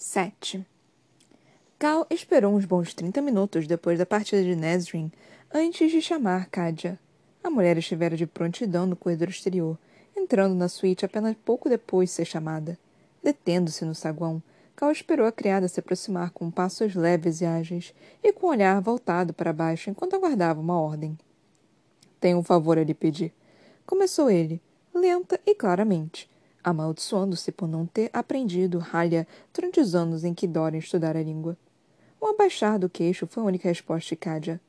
7. Cal esperou uns bons 30 minutos depois da partida de Nesrin antes de chamar Kadia. A mulher estivera de prontidão no corredor exterior, entrando na suíte apenas pouco depois de ser chamada. Detendo-se no saguão, Cal esperou a criada se aproximar com passos leves e ágeis e com o olhar voltado para baixo enquanto aguardava uma ordem. Tenho um favor a lhe pedir. Começou ele, lenta e claramente, amaldiçoando-se por não ter aprendido ralha durante os anos em que Dorian estudara a língua. O abaixar do queixo foi a única resposta de Cádia.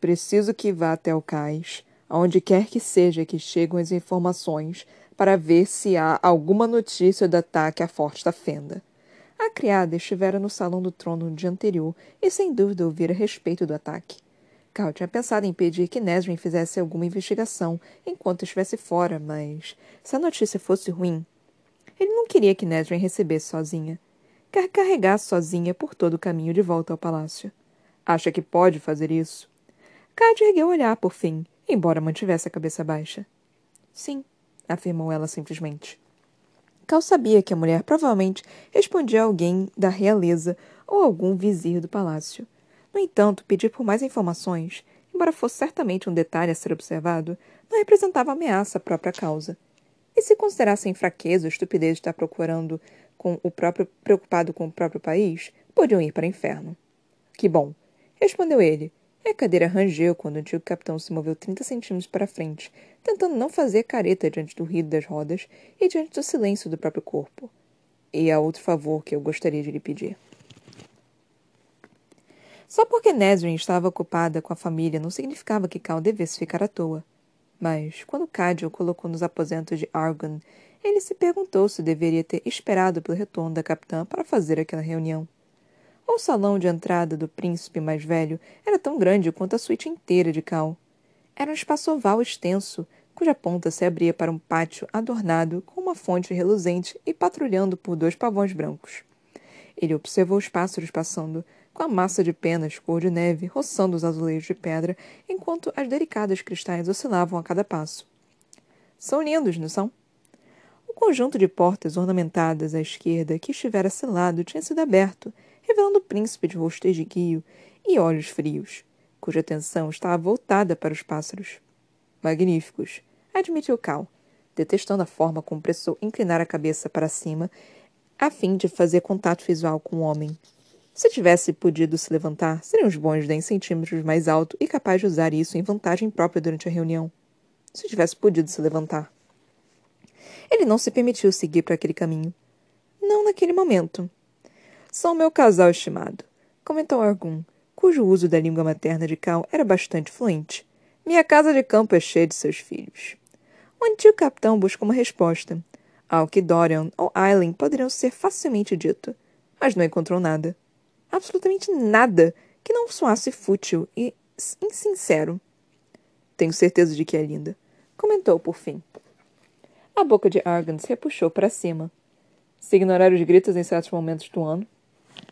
Preciso que vá até o cais, aonde quer que seja que chegam as informações, para ver se há alguma notícia do ataque à Forte da Fenda. A criada estivera no salão do trono no dia anterior e sem dúvida ouvira a respeito do ataque. Cal tinha pensado em pedir que Nesrin fizesse alguma investigação enquanto estivesse fora, mas se a notícia fosse ruim, ele não queria que Nesrin recebesse sozinha. Quer carregar sozinha por todo o caminho de volta ao palácio. Acha que pode fazer isso? Cade ergueu o olhar, por fim, embora mantivesse a cabeça baixa. Sim, afirmou ela simplesmente. Cal sabia que a mulher provavelmente respondia a alguém da realeza ou algum vizir do palácio. No entanto, pedir por mais informações, embora fosse certamente um detalhe a ser observado, não representava ameaça à própria causa. E se considerassem fraqueza ou estupidez de estar procurando com o próprio preocupado com o próprio país, podiam ir para o inferno. Que bom, respondeu ele. E a cadeira rangeu quando o antigo capitão se moveu trinta centímetros para frente, tentando não fazer careta diante do ruído das rodas e diante do silêncio do próprio corpo. E há outro favor que eu gostaria de lhe pedir. Só porque Nesrin estava ocupada com a família não significava que Cal devesse ficar à toa. Mas, quando Cádio o colocou nos aposentos de Argon, ele se perguntou se deveria ter esperado pelo retorno da capitã para fazer aquela reunião. O salão de entrada do príncipe mais velho era tão grande quanto a suíte inteira de Cal. Era um espaço oval extenso, cuja ponta se abria para um pátio adornado com uma fonte reluzente e patrulhando por dois pavões brancos. Ele observou os pássaros passando, com a massa de penas cor de neve roçando os azulejos de pedra, enquanto as delicadas cristais oscilavam a cada passo. São lindos, não são? O conjunto de portas ornamentadas à esquerda que estivera selado tinha sido aberto, revelando o príncipe de rosto esguio e olhos frios, cuja atenção estava voltada para os pássaros. Magníficos, admitiu Cal, detestando a forma como precisou inclinar a cabeça para cima a fim de fazer contato visual com o homem. Se tivesse podido se levantar, seriam uns bons 10 centímetros mais alto e capaz de usar isso em vantagem própria durante a reunião. Se tivesse podido se levantar. Ele não se permitiu seguir para aquele caminho. Não naquele momento. São meu casal estimado, comentou Argum, cujo uso da língua materna de Cal era bastante fluente. Minha casa de campo é cheia de seus filhos. O antigo capitão buscou uma resposta, ao que Dorian ou Aileen poderiam ser facilmente dito, mas não encontrou nada absolutamente nada que não soasse fútil e insincero. Tenho certeza de que é linda, comentou por fim. A boca de Argan se repuxou para cima. Se ignorar os gritos em certos momentos do ano,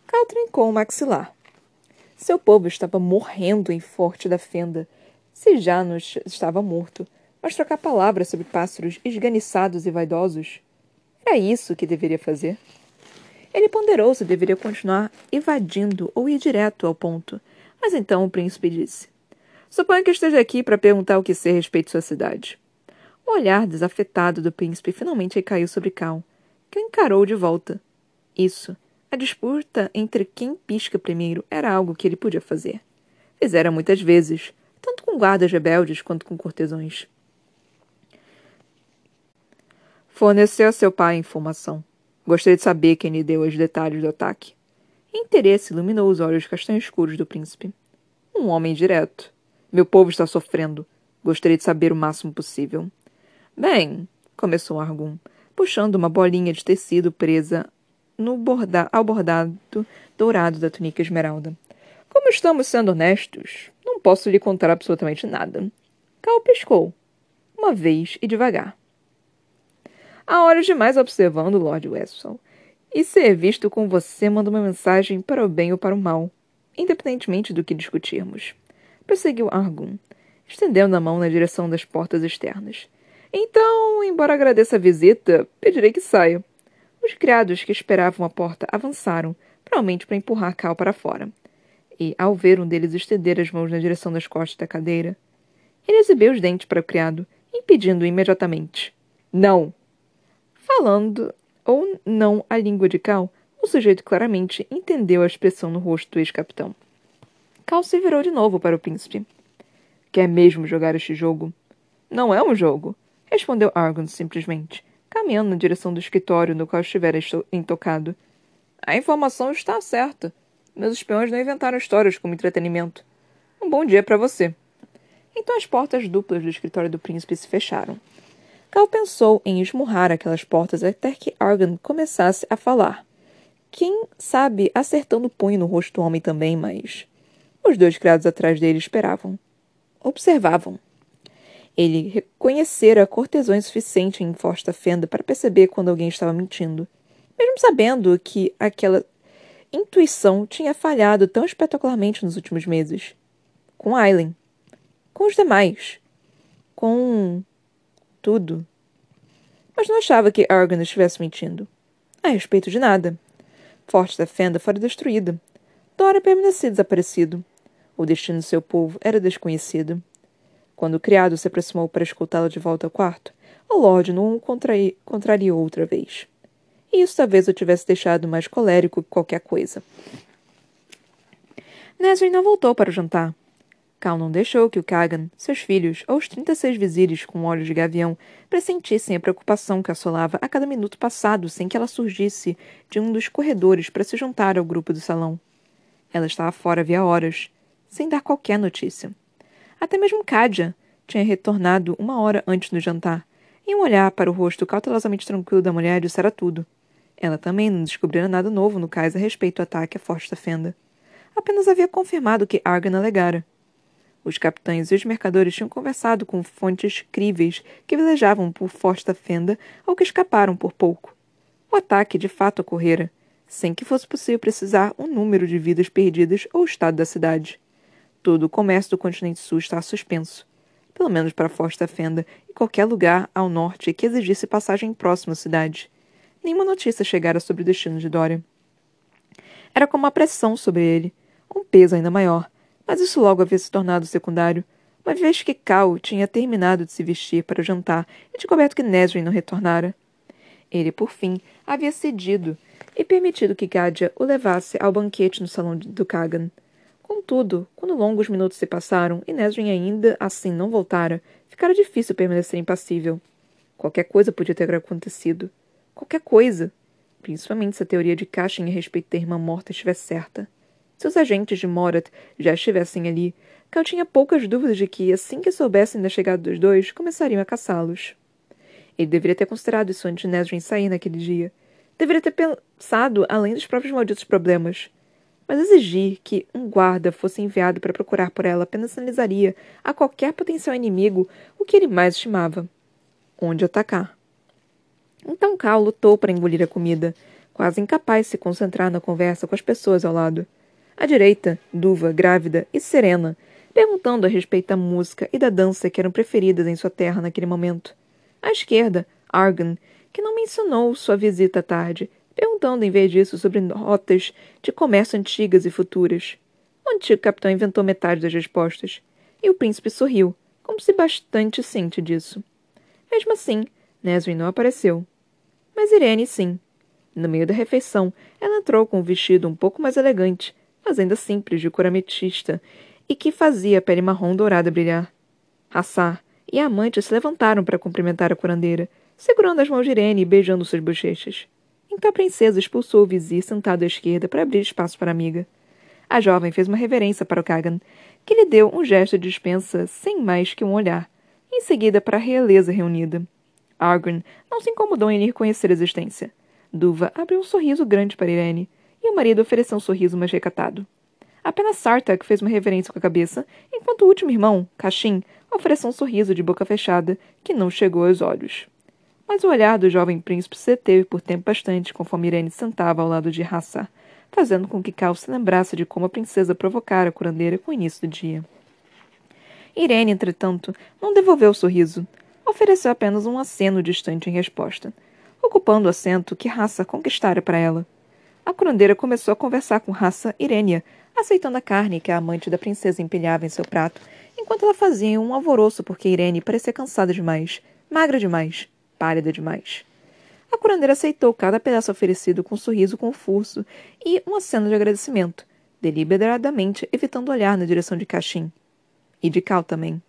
Cal trincou o maxilar. Seu povo estava morrendo em Forte da Fenda, se já não estava morto, mas trocar palavras sobre pássaros esganiçados e vaidosos era isso que deveria fazer. Ele ponderou se deveria continuar evadindo ou ir direto ao ponto. Mas então o príncipe disse: Suponho que esteja aqui para perguntar o que sei a respeito de sua cidade. O olhar desafetado do príncipe finalmente recaiu sobre Cal, que o encarou de volta. Isso, a disputa entre quem pisca primeiro, era algo que ele podia fazer. Fizera muitas vezes, tanto com guardas rebeldes quanto com cortesões. Forneceu a seu pai a informação. Gostaria de saber quem lhe deu os detalhes do ataque. Interesse iluminou os olhos castanhos escuros do príncipe. Um homem direto. Meu povo está sofrendo. Gostaria de saber o máximo possível. Bem, começou Argum, puxando uma bolinha de tecido presa no borda ao bordado dourado da túnica esmeralda. Como estamos sendo honestos, não posso lhe contar absolutamente nada. Cal piscou, uma vez e devagar. Há horas demais observando Lord Westphal. E ser visto com você manda uma mensagem para o bem ou para o mal, independentemente do que discutirmos. Prosseguiu Argun, estendendo a mão na direção das portas externas. Então, embora agradeça a visita, pedirei que saia. Os criados que esperavam a porta avançaram, provavelmente para empurrar Cal para fora. E, ao ver um deles estender as mãos na direção das costas da cadeira, ele exibiu os dentes para o criado, impedindo-o imediatamente. Não! Falando ou não a língua de Cal, o sujeito claramente entendeu a expressão no rosto do ex-capitão. Cal se virou de novo para o príncipe. Quer mesmo jogar este jogo? Não é um jogo, respondeu Argon simplesmente, caminhando na direção do escritório no qual estivera intocado. A informação está certa. Meus espiões não inventaram histórias como entretenimento. Um bom dia para você. Então as portas duplas do escritório do príncipe se fecharam. Cal pensou em esmurrar aquelas portas até que Argon começasse a falar. Quem sabe acertando o punho no rosto do homem também, mas. Os dois criados atrás dele esperavam. Observavam. Ele reconhecera cortesões suficiente em Forsta Fenda para perceber quando alguém estava mentindo, mesmo sabendo que aquela intuição tinha falhado tão espetacularmente nos últimos meses. Com Aileen. Com os demais. Com. Tudo. Mas não achava que Argon estivesse mentindo. A respeito de nada. Forte da Fenda fora destruída. Dora permanecia desaparecido. O destino de seu povo era desconhecido. Quando o criado se aproximou para escoltá-lo de volta ao quarto, o Lorde não o contrariou outra vez. E isso talvez o tivesse deixado mais colérico que qualquer coisa. Nesrin não voltou para o jantar. Cal não deixou que o Kagan, seus filhos ou os 36 vizires com olhos de gavião pressentissem a preocupação que assolava a cada minuto passado sem que ela surgisse de um dos corredores para se juntar ao grupo do salão. Ela estava fora havia horas, sem dar qualquer notícia. Até mesmo Kadia tinha retornado uma hora antes do jantar, e um olhar para o rosto cautelosamente tranquilo da mulher dissera tudo. Ela também não descobrira nada novo no cais a respeito do ataque à Forte Fenda. Apenas havia confirmado o que Argan alegara. Os capitães e os mercadores tinham conversado com fontes críveis que velejavam por Forte da Fenda ou que escaparam por pouco. O ataque de fato ocorrera, sem que fosse possível precisar o número de vidas perdidas ou o estado da cidade. Todo o comércio do continente sul está suspenso, pelo menos para Forte da Fenda e qualquer lugar ao norte que exigisse passagem próxima à cidade. Nenhuma notícia chegara sobre o destino de Dória. Era como uma pressão sobre ele, um peso ainda maior, mas isso logo havia se tornado secundário, uma vez que Cal tinha terminado de se vestir para o jantar e descoberto que Nesrin não retornara. Ele, por fim, havia cedido e permitido que Gadia o levasse ao banquete no salão do Kagan. Contudo, quando longos minutos se passaram e Nesrin ainda assim não voltara, ficara difícil permanecer impassível. Qualquer coisa podia ter acontecido. Qualquer coisa. Principalmente se a teoria de Cashin a respeito da irmã morta estivesse certa. Se os agentes de Morat já estivessem ali, Cal tinha poucas dúvidas de que, assim que soubessem da chegada dos dois, começariam a caçá-los. Ele deveria ter considerado isso antes de Nesrin sair naquele dia. Deveria ter pensado além dos próprios malditos problemas. Mas exigir que um guarda fosse enviado para procurar por ela apenas sinalizaria a qualquer potencial inimigo o que ele mais estimava: onde atacar. Então Cal lutou para engolir a comida, quase incapaz de se concentrar na conversa com as pessoas ao lado. À direita, Duva, grávida e serena, perguntando a respeito da música e da dança que eram preferidas em sua terra naquele momento. À esquerda, Argan, que não mencionou sua visita à tarde, perguntando em vez disso sobre rotas de comércio antigas e futuras. O antigo capitão inventou metade das respostas, e o príncipe sorriu, como se bastante ciente disso. Mesmo assim, Nesrin não apareceu. Mas Irene sim. No meio da refeição, ela entrou com um vestido um pouco mais elegante, mas ainda simples, de cor ametista, e que fazia a pele marrom dourada brilhar. Hassar e a amante se levantaram para cumprimentar a curandeira, segurando as mãos de Irene e beijando suas bochechas. Então a princesa expulsou o vizir sentado à esquerda para abrir espaço para a amiga. A jovem fez uma reverência para o Kagan, que lhe deu um gesto de dispensa sem mais que um olhar, em seguida para a realeza reunida. Argren não se incomodou em lhe reconhecer a existência. Duva abriu um sorriso grande para Irene, o marido ofereceu um sorriso mais recatado. Apenas Sartak fez uma reverência com a cabeça, enquanto o último irmão, Kashin, ofereceu um sorriso de boca fechada que não chegou aos olhos. Mas o olhar do jovem príncipe se deteve por tempo bastante conforme Irene sentava ao lado de Hassar, fazendo com que Cal se lembrasse de como a princesa provocara a curandeira com o início do dia. Irene, entretanto, não devolveu o sorriso. Ofereceu apenas um aceno distante em resposta. ocupando o assento que Raça conquistara para ela. A curandeira começou a conversar com Raça Irênia, aceitando a carne que a amante da princesa empilhava em seu prato, enquanto ela fazia um alvoroço porque Irene parecia cansada demais, magra demais, pálida demais. A curandeira aceitou cada pedaço oferecido com um sorriso confuso e um aceno de agradecimento, deliberadamente evitando olhar na direção de Caxim. E de Cal também.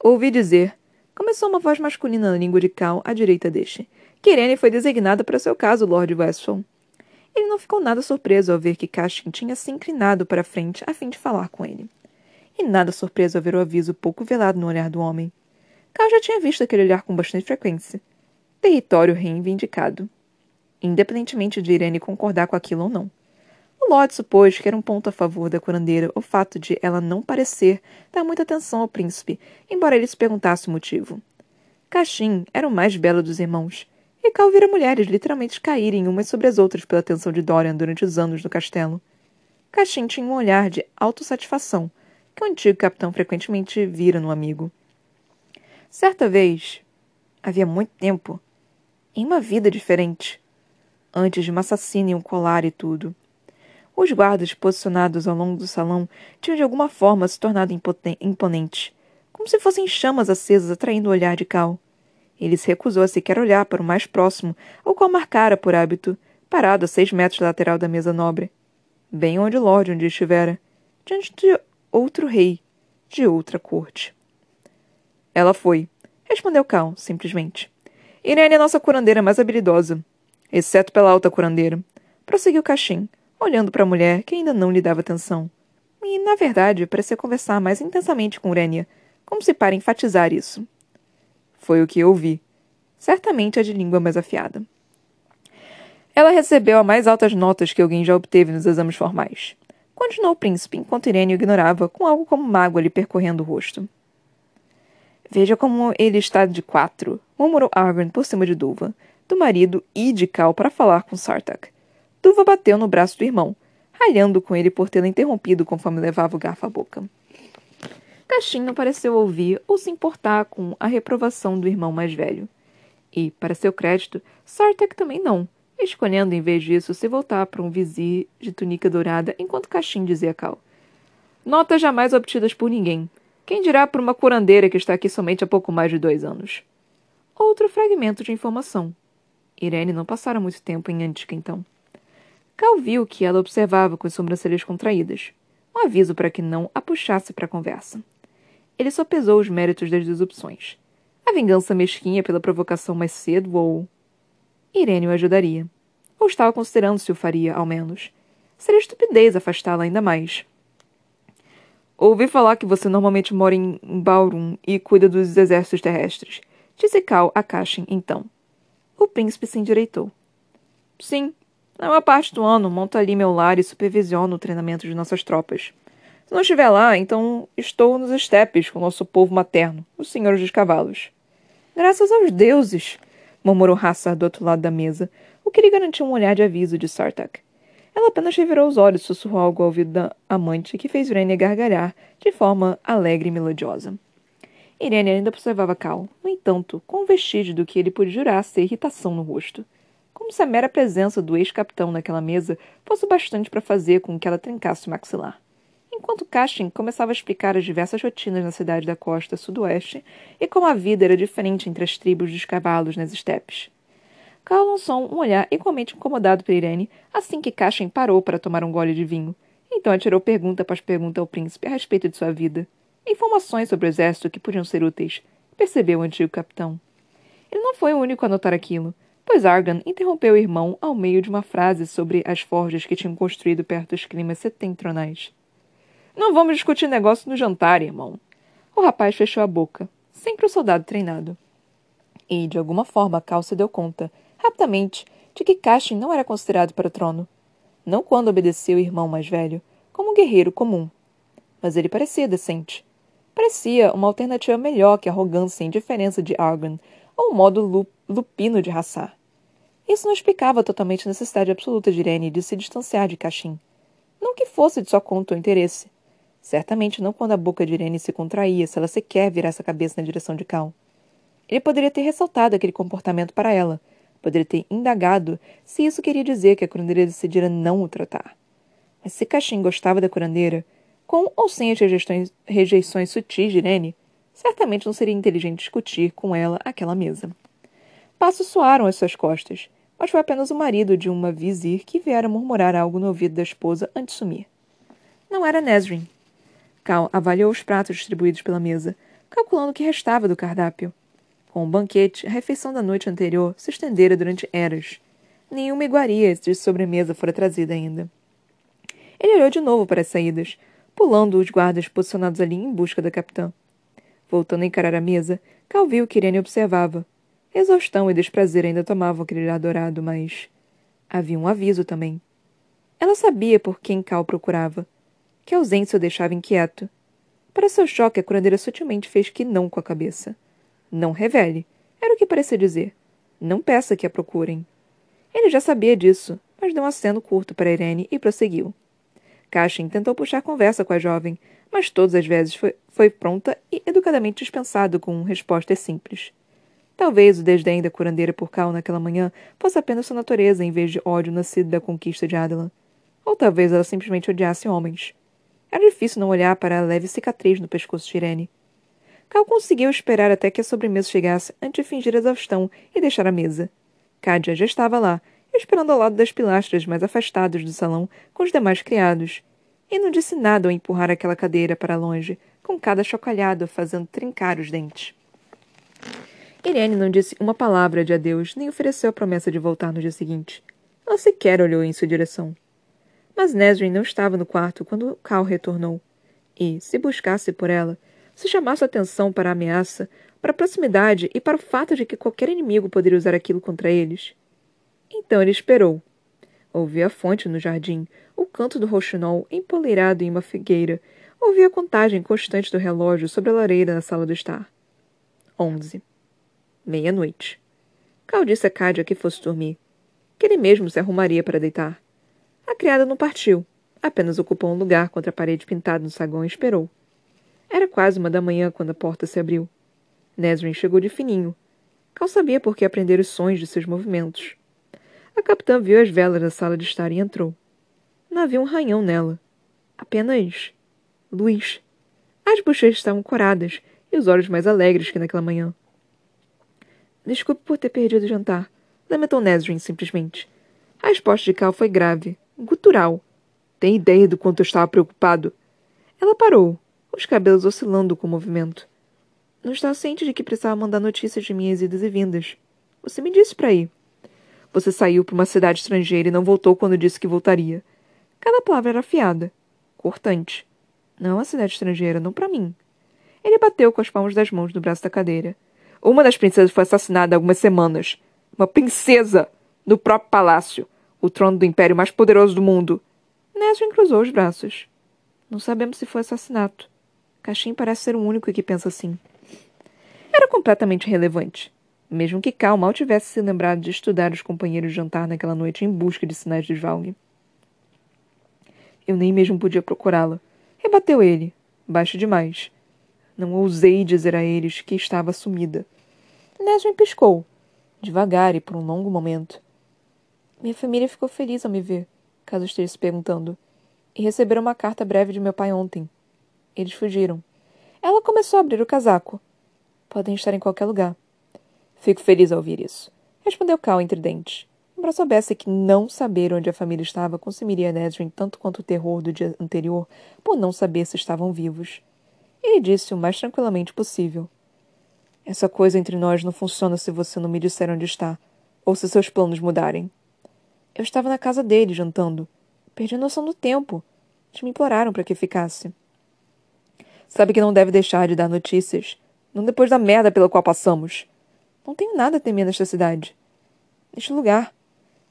Ouvi dizer, começou uma voz masculina na língua de Cal à direita deste, que Irene foi designada para seu caso, Lord Westphal. Ele não ficou nada surpreso ao ver que Caxim tinha se inclinado para frente a fim de falar com ele. E nada surpreso ao ver o aviso pouco velado no olhar do homem. Cal já tinha visto aquele olhar com bastante frequência. Território reivindicado. Independentemente de Irene concordar com aquilo ou não. O Lord supôs que era um ponto a favor da curandeira o fato de ela não parecer dar muita atenção ao príncipe, embora ele se perguntasse o motivo. Caxim era o mais belo dos irmãos, e Cal vira mulheres literalmente caírem umas sobre as outras pela atenção de Dorian durante os anos no castelo. Caxim tinha um olhar de autossatisfação, que o antigo capitão frequentemente vira no amigo. Certa vez, havia muito tempo, em uma vida diferente, antes de um assassino e um colar e tudo. Os guardas posicionados ao longo do salão tinham de alguma forma se tornado imponentes, como se fossem chamas acesas atraindo o olhar de Cal. Ele se recusou a sequer olhar para o mais próximo, o qual marcara por hábito, parado a seis metros lateral da mesa nobre, bem onde o Lorde onde estivera, diante de outro rei, de outra corte. Ela foi, respondeu Cal, simplesmente. Irene é nossa curandeira mais habilidosa, exceto pela alta curandeira, prosseguiu Caxim, olhando para a mulher que ainda não lhe dava atenção. E, na verdade, parecia conversar mais intensamente com Urênia, como se para enfatizar isso. Foi o que eu vi. Certamente a de língua mais afiada. Ela recebeu as mais altas notas que alguém já obteve nos exames formais. Continuou o príncipe, enquanto Irene o ignorava, com algo como mágoa lhe percorrendo o rosto. Veja como ele está de quatro, murmurou Arwen por cima de Duva, do marido e de Cal para falar com Sartak. Duva bateu no braço do irmão, ralhando com ele por tê-la interrompido conforme levava o garfo à boca. Caixin não pareceu ouvir ou se importar com a reprovação do irmão mais velho. E, para seu crédito, Sartek também não, escolhendo em vez disso se voltar para um vizir de túnica dourada enquanto Caixin dizia a Cal. Notas jamais obtidas por ninguém. Quem dirá por uma curandeira que está aqui somente há pouco mais de dois anos? Outro fragmento de informação. Irene não passara muito tempo em Antica, então. Cal viu que ela observava com as sobrancelhas contraídas. Um aviso para que não a puxasse para a conversa. Ele só pesou os méritos das duas opções. A vingança mesquinha pela provocação mais cedo ou. Irene o ajudaria. Ou estava considerando se o faria, ao menos. Seria estupidez afastá-la ainda mais. Ouvi falar que você normalmente mora em Baurum e cuida dos exércitos terrestres. Disse Cal a Cashin, então. O príncipe se endireitou. Sim, na maior parte do ano monto ali meu lar e supervisiono o treinamento de nossas tropas. Se não estiver lá, então estou nos estepes com nosso povo materno, os senhores dos cavalos. Graças aos deuses! murmurou Hassar do outro lado da mesa, o que lhe garantiu um olhar de aviso de Sartak. Ela apenas revirou os olhos e sussurrou algo ao ouvido da amante que fez Irene gargalhar de forma alegre e melodiosa. Irene ainda observava Cal, no entanto, com um vestígio do que ele podia jurar ser irritação no rosto. Como se a mera presença do ex-capitão naquela mesa fosse bastante para fazer com que ela trincasse o maxilar enquanto Cashin começava a explicar as diversas rotinas na cidade da costa sudoeste e como a vida era diferente entre as tribos dos cavalos nas estepes. Cal lançou um olhar igualmente incomodado para Irene assim que Cashin parou para tomar um gole de vinho. Então atirou pergunta após pergunta ao príncipe a respeito de sua vida. Informações sobre o exército que podiam ser úteis, percebeu o antigo capitão. Ele não foi o único a notar aquilo, pois Argan interrompeu o irmão ao meio de uma frase sobre as forjas que tinham construído perto dos climas setentrionais. Não vamos discutir negócio no jantar, irmão. O rapaz fechou a boca, sempre o soldado treinado. E, de alguma forma, Cal se deu conta, rapidamente, de que Cashin não era considerado para o trono. Não quando obedeceu o irmão mais velho, como um guerreiro comum. Mas ele parecia decente. Parecia uma alternativa melhor que a arrogância e indiferença de Argon, ou o modo lupino de raçar. Isso não explicava totalmente a necessidade absoluta de Irene de se distanciar de Cashin. Não que fosse de sua conta ou interesse. Certamente não quando a boca de Irene se contraía, se ela sequer virasse a cabeça na direção de Cal. Ele poderia ter ressaltado aquele comportamento para ela. Poderia ter indagado se isso queria dizer que a curandeira decidira não o tratar. Mas se Caxim gostava da curandeira, com ou sem as rejeições, rejeições sutis de Irene, certamente não seria inteligente discutir com ela aquela mesa. Passos soaram às suas costas, mas foi apenas o marido de uma vizir que viera murmurar algo no ouvido da esposa antes de sumir. Não era Nesrin. Cal avaliou os pratos distribuídos pela mesa, calculando o que restava do cardápio. Com o banquete, a refeição da noite anterior se estendera durante eras. Nenhuma iguaria de sobremesa fora trazida ainda. Ele olhou de novo para as saídas, pulando os guardas posicionados ali em busca da capitã. Voltando a encarar a mesa, Cal viu que Irene observava. Exaustão e desprazer ainda tomavam aquele ar dourado, mas. Havia um aviso também. Ela sabia por quem Cal procurava. Que a ausência o deixava inquieto. Para seu choque, a curandeira sutilmente fez que não com a cabeça. Não revele. Era o que parecia dizer. Não peça que a procurem. Ele já sabia disso, mas deu um aceno curto para Irene e prosseguiu. Cashin tentou puxar conversa com a jovem, mas todas as vezes foi, foi pronta e educadamente dispensado com respostas simples. Talvez o desdém da curandeira por Cal naquela manhã fosse apenas sua natureza em vez de ódio nascido da conquista de Adela. Ou talvez ela simplesmente odiasse homens. Era difícil não olhar para a leve cicatriz no pescoço de Irene. Cal conseguiu esperar até que a sobremesa chegasse antes de fingir exaustão e deixar a mesa. Cádia já estava lá, esperando ao lado das pilastras mais afastados do salão com os demais criados, e não disse nada ao empurrar aquela cadeira para longe, com cada chocalhado fazendo trincar os dentes. Irene não disse uma palavra de adeus, nem ofereceu a promessa de voltar no dia seguinte. Ela sequer olhou em sua direção. Mas Nesrin não estava no quarto quando Cal retornou. E, se buscasse por ela, se chamasse atenção para a ameaça, para a proximidade e para o fato de que qualquer inimigo poderia usar aquilo contra eles. Então ele esperou. Ouviu a fonte no jardim, o canto do roxinol empoleirado em uma figueira. Ouviu a contagem constante do relógio sobre a lareira na sala do estar. Onze. Meia-noite. Cal disse a Cádia que fosse dormir, que ele mesmo se arrumaria para deitar. A criada não partiu, apenas ocupou um lugar contra a parede pintada no saguão e esperou. Era quase uma da manhã quando a porta se abriu. Nesrin chegou de fininho. Cal sabia por que aprender os sons de seus movimentos. A capitã viu as velas da sala de estar e entrou. Não havia um ranhão nela. Apenas luz. As bochechas estavam coradas e os olhos mais alegres que naquela manhã. Desculpe por ter perdido o jantar, lamentou Nesrin simplesmente. A resposta de Cal foi grave, gutural. Tem ideia do quanto eu estava preocupado? Ela parou, os cabelos oscilando com o movimento. Não estava ciente de que precisava mandar notícias de minhas idas e vindas. Você me disse para ir. Você saiu para uma cidade estrangeira e não voltou quando disse que voltaria. Cada palavra era afiada, cortante. Não a cidade estrangeira, não para mim. Ele bateu com as palmas das mãos no braço da cadeira. Uma das princesas foi assassinada há algumas semanas. Uma princesa! No próprio palácio. O trono do império mais poderoso do mundo. Nesrin cruzou os braços. Não sabemos se foi assassinato. Caxim parece ser o único que pensa assim. Era completamente irrelevante. Mesmo que Cal mal tivesse se lembrado de estudar os companheiros de jantar naquela noite em busca de sinais de Valg. Eu nem mesmo podia procurá-la. Rebateu ele, baixo demais. Não ousei dizer a eles que estava sumida. Nesrin piscou, devagar e por um longo momento. Minha família ficou feliz ao me ver, caso esteja se perguntando, e receberam uma carta breve de meu pai ontem. Eles fugiram. Ela começou a abrir o casaco. Podem estar em qualquer lugar. Fico feliz ao ouvir isso, respondeu Cal entre dentes. Embora soubesse que não saber onde a família estava consumiria Nesrin tanto quanto o terror do dia anterior por não saber se estavam vivos. Ele disse o mais tranquilamente possível. Essa coisa entre nós não funciona se você não me disser onde está, ou se seus planos mudarem. Eu estava na casa dele, jantando. Perdi a noção do tempo. Eles me imploraram para que ficasse. Sabe que não deve deixar de dar notícias. Não depois da merda pela qual passamos. Não tenho nada a temer nesta cidade. Neste lugar.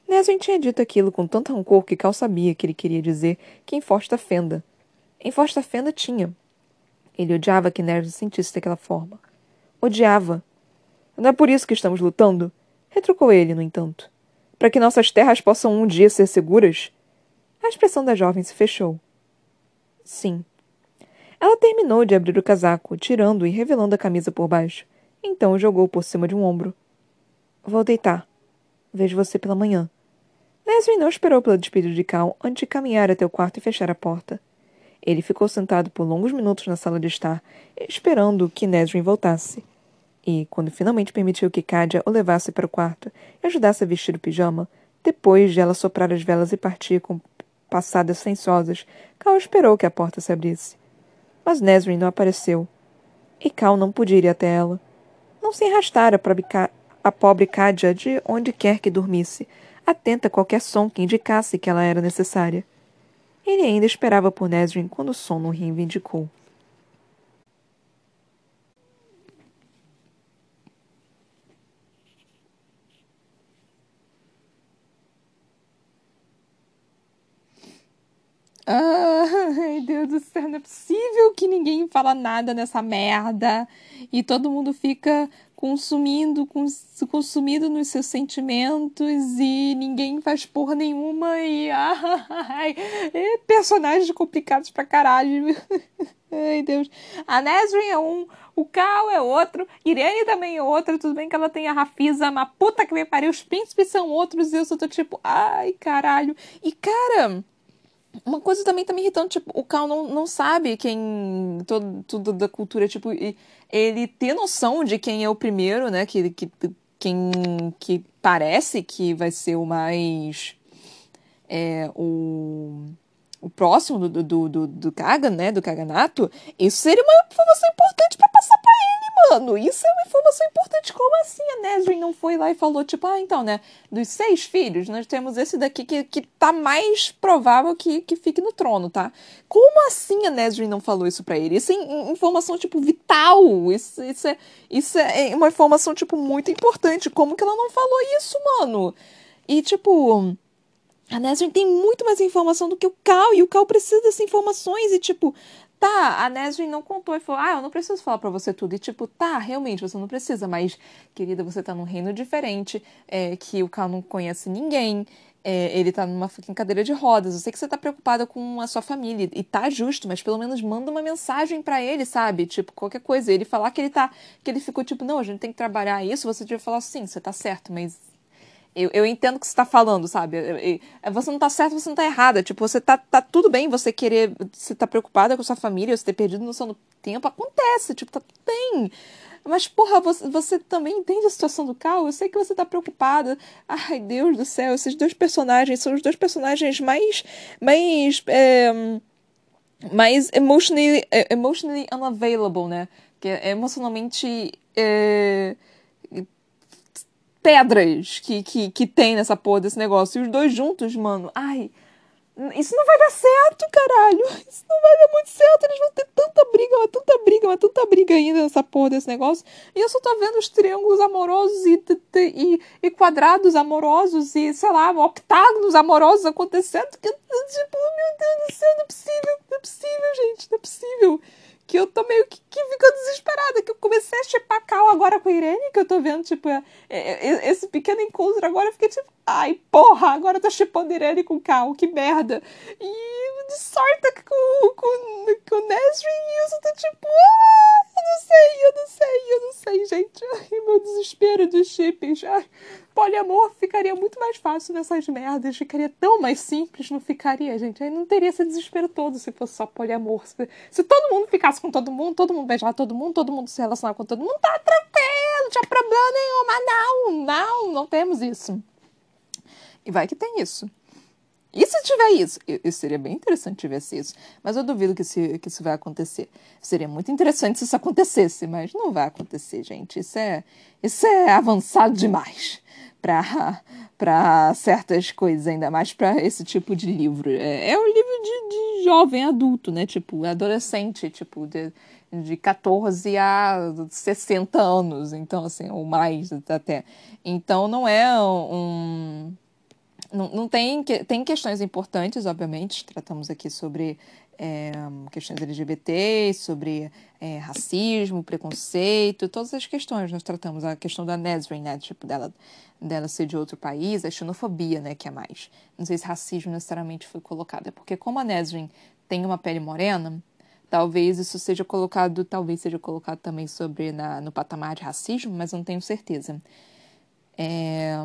Neswin tinha dito aquilo com tanto rancor que Cal sabia que ele queria dizer que em Forsta Fenda. Em Forsta Fenda tinha. Ele odiava que Neswin sentisse daquela forma. Odiava. Não é por isso que estamos lutando? Retrucou ele, no entanto. Para que nossas terras possam um dia ser seguras? A expressão da jovem se fechou. Sim. Ela terminou de abrir o casaco, tirando e revelando a camisa por baixo, Então jogou por cima de um ombro. Vou deitar. Vejo você pela manhã. Nesrin não esperou pelo despedido de Cal antes de caminhar até o quarto e fechar a porta. Ele ficou sentado por longos minutos na sala de estar, esperando que Nesrin voltasse. E, quando finalmente permitiu que Kadia o levasse para o quarto e ajudasse a vestir o pijama, depois de ela soprar as velas e partir com passadas sensuosas, Cal esperou que a porta se abrisse. Mas Nesrin não apareceu. E Cal não podia ir até ela. Não se arrastara a pobre Kadia de onde quer que dormisse, atenta a qualquer som que indicasse que ela era necessária. Ele ainda esperava por Nesrin quando o sono reivindicou. Ai, Deus do céu, não é possível que ninguém fala nada nessa merda. E todo mundo fica consumindo, cons consumido nos seus sentimentos e ninguém faz porra nenhuma e ai, é personagens complicados pra caralho. ai, Deus. A Nesrin é um, o Cal é outro, Irene também é outra, tudo bem que ela tem a Rafisa, mas puta que me pariu, os príncipes são outros e eu só tô tipo, ai, caralho. E cara, uma coisa também tá me irritando, tipo, o Cal não, não sabe quem. Todo, tudo da cultura, tipo, ele ter noção de quem é o primeiro, né? Que, que, quem que parece que vai ser o mais. É, o, o próximo do, do, do, do Kagan, né? Do Kaganato. Isso seria uma informação importante pra mano, isso é uma informação importante. Como assim a Nesrin não foi lá e falou, tipo, ah, então, né, dos seis filhos, nós temos esse daqui que, que tá mais provável que, que fique no trono, tá? Como assim a Nesrin não falou isso para ele? Isso é informação, tipo, vital. Isso, isso, é, isso é uma informação, tipo, muito importante. Como que ela não falou isso, mano? E, tipo... A Nesrin tem muito mais informação do que o Cal, e o Cal precisa dessas informações, e tipo, Tá, a Nesrin não contou e falou: Ah, eu não preciso falar para você tudo. E tipo, tá, realmente, você não precisa, mas, querida, você tá num reino diferente, é, que o Cal não conhece ninguém. É, ele tá numa cadeira de rodas. Eu sei que você tá preocupada com a sua família. E tá justo, mas pelo menos manda uma mensagem para ele, sabe? Tipo, qualquer coisa. Ele falar que ele tá. Que ele ficou tipo, não, a gente tem que trabalhar isso. Você devia falar assim, você tá certo, mas eu, eu entendo o que você está falando, sabe? Você não tá certo, você não tá errada. Tipo, você tá, tá tudo bem você querer. Você tá preocupada com sua família, você ter perdido noção do tempo. Acontece, tipo, tá tudo bem. Mas, porra, você, você também entende a situação do Cal? Eu sei que você tá preocupada. Ai, Deus do céu, esses dois personagens são os dois personagens mais. mais. É, mais emotionally, emotionally unavailable, né? Que é emocionalmente. É, pedras que, que, que tem nessa porra desse negócio. E os dois juntos, mano, ai. Isso não vai dar certo, caralho. Isso não vai dar muito certo. Eles vão ter tanta briga, mas tanta briga, mas tanta briga ainda nessa porra desse negócio. E eu só tô vendo os triângulos amorosos e, e, e quadrados amorosos e, sei lá, octágonos amorosos acontecendo. Que, tipo, meu Deus do céu, não é possível. Não é possível, gente. Não é possível que eu tô meio que, que ficando desesperada, que eu comecei a chipar Cal agora com a Irene, que eu tô vendo, tipo, é, é, é, esse pequeno encontro agora, eu fiquei tipo, ai, porra, agora eu tô chipando Irene com Cal, que merda. E de sorte com, com, com o Nesrin e eu tô tipo, ah, não sei, eu não sei, eu não sei, gente. Ai, meu desespero de. Ai, poliamor ficaria muito mais fácil nessas merdas, ficaria tão mais simples, não ficaria, gente? Aí não teria esse desespero todo se fosse só poliamor. Se, se todo mundo ficasse com todo mundo, todo mundo beijar todo mundo, todo mundo se relacionar com todo mundo, tá tranquilo, não tinha problema nenhum, mas não, não, não temos isso. E vai que tem isso. E se tiver isso? Isso seria bem interessante se tivesse isso. Mas eu duvido que, se, que isso vai acontecer. Seria muito interessante se isso acontecesse, mas não vai acontecer, gente. Isso é, isso é avançado demais para certas coisas, ainda mais para esse tipo de livro. É, é um livro de, de jovem adulto, né? Tipo, adolescente, tipo, de, de 14 a 60 anos, então, assim, ou mais até. Então, não é um. Não, não tem, tem questões importantes, obviamente, tratamos aqui sobre é, questões LGBT, sobre é, racismo, preconceito, todas as questões nós tratamos. A questão da Nesrin, né, tipo, dela, dela ser de outro país, a xenofobia, né, que é mais. Não sei se racismo necessariamente foi colocado, é porque como a Nesrin tem uma pele morena, Talvez isso seja colocado, talvez seja colocado também sobre na, no patamar de racismo, mas eu não tenho certeza. É,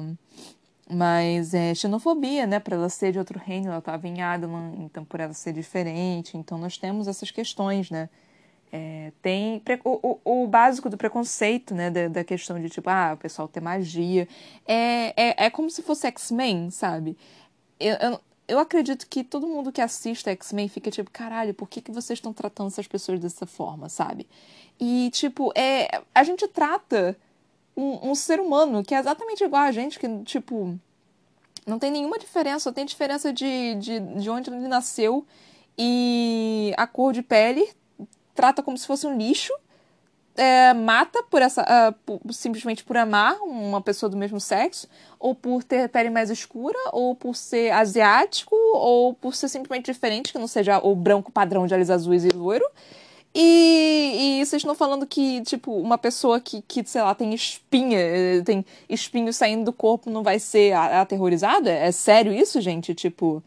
mas é xenofobia, né? Para ela ser de outro reino, ela estava em Adelan, então por ela ser diferente. Então nós temos essas questões, né? É, tem o, o, o, básico do preconceito, né? Da, da, questão de tipo, ah, o pessoal tem magia. É, é, é como se fosse X-Men, sabe? Eu, eu, eu acredito que todo mundo que assiste X-Men fica tipo, caralho, por que, que vocês estão tratando essas pessoas dessa forma, sabe? E, tipo, é, a gente trata um, um ser humano que é exatamente igual a gente, que, tipo, não tem nenhuma diferença, só tem diferença de, de, de onde ele nasceu e a cor de pele, trata como se fosse um lixo é, mata por essa uh, por, simplesmente por amar uma pessoa do mesmo sexo, ou por ter pele mais escura, ou por ser asiático, ou por ser simplesmente diferente, que não seja o branco padrão de olhos azuis e loiro. E, e vocês estão falando que, tipo, uma pessoa que, que, sei lá, tem espinha, tem espinho saindo do corpo não vai ser aterrorizada? É sério isso, gente? Tipo.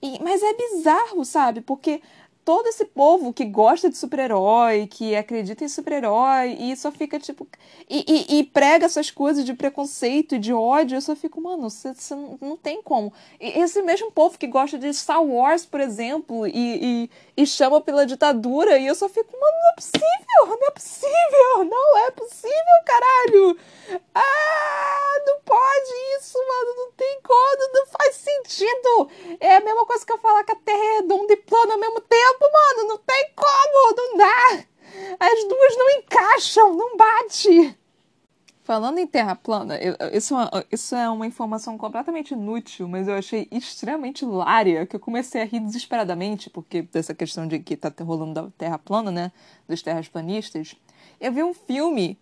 E, mas é bizarro, sabe? Porque todo esse povo que gosta de super-herói, que acredita em super-herói, e só fica tipo. E, e, e, prega essas coisas de preconceito e de ódio, eu só fico, mano, você, não, tem como. E esse mesmo povo que gosta de Star Wars, por exemplo, e, e, e chama pela ditadura, e eu só fico, mano, não é possível, não é possível, não é possível, caralho! Ah, não pode isso, mano, não tem como, não faz sentido! É a mesma coisa que eu falar que a Terra é redonda e plana ao mesmo tempo tempo, mano. Não tem como, não dá. As duas não encaixam, não bate. Falando em terra plana, isso, é uma, isso é uma informação completamente inútil, mas eu achei extremamente hilária, que eu comecei a rir desesperadamente, porque dessa questão de que tá rolando da terra plana, né? Dos terras planistas. Eu vi um filme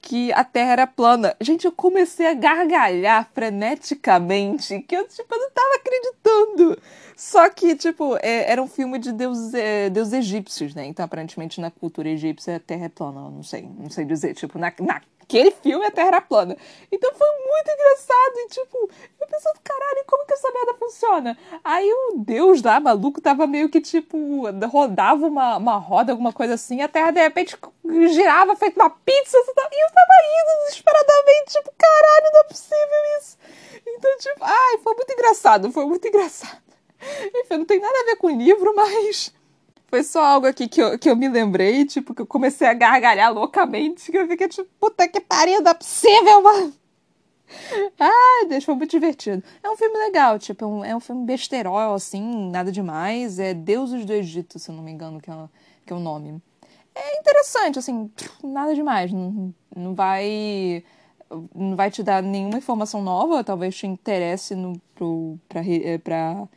que a Terra era plana. Gente, eu comecei a gargalhar freneticamente, que eu, tipo, eu não tava acreditando. Só que, tipo, é, era um filme de deuses, é, egípcios, né? Então, aparentemente, na cultura egípcia, a Terra é plana. Não sei, não sei dizer. Tipo, na, na aquele filme a Terra era plana. Então foi muito engraçado. E tipo, eu pensando, caralho, como que essa merda funciona? Aí o Deus lá, maluco, tava meio que tipo, rodava uma, uma roda, alguma coisa assim, a Terra de repente girava feito uma pizza. E eu tava indo desesperadamente, tipo, caralho, não é possível isso. Então, tipo, ai, foi muito engraçado, foi muito engraçado. Enfim, não tem nada a ver com o livro, mas foi só algo aqui que eu, que eu me lembrei, tipo, que eu comecei a gargalhar loucamente, que eu fiquei tipo, puta que pariu, não é possível, mano. Ai, Deus, foi muito divertido. É um filme legal, tipo, é um, é um filme besterol, assim, nada demais. É Deuses do Egito, se eu não me engano, que é, que é o nome. É interessante, assim, nada demais. Não, não vai não vai te dar nenhuma informação nova, talvez te interesse no, pro, pra, pra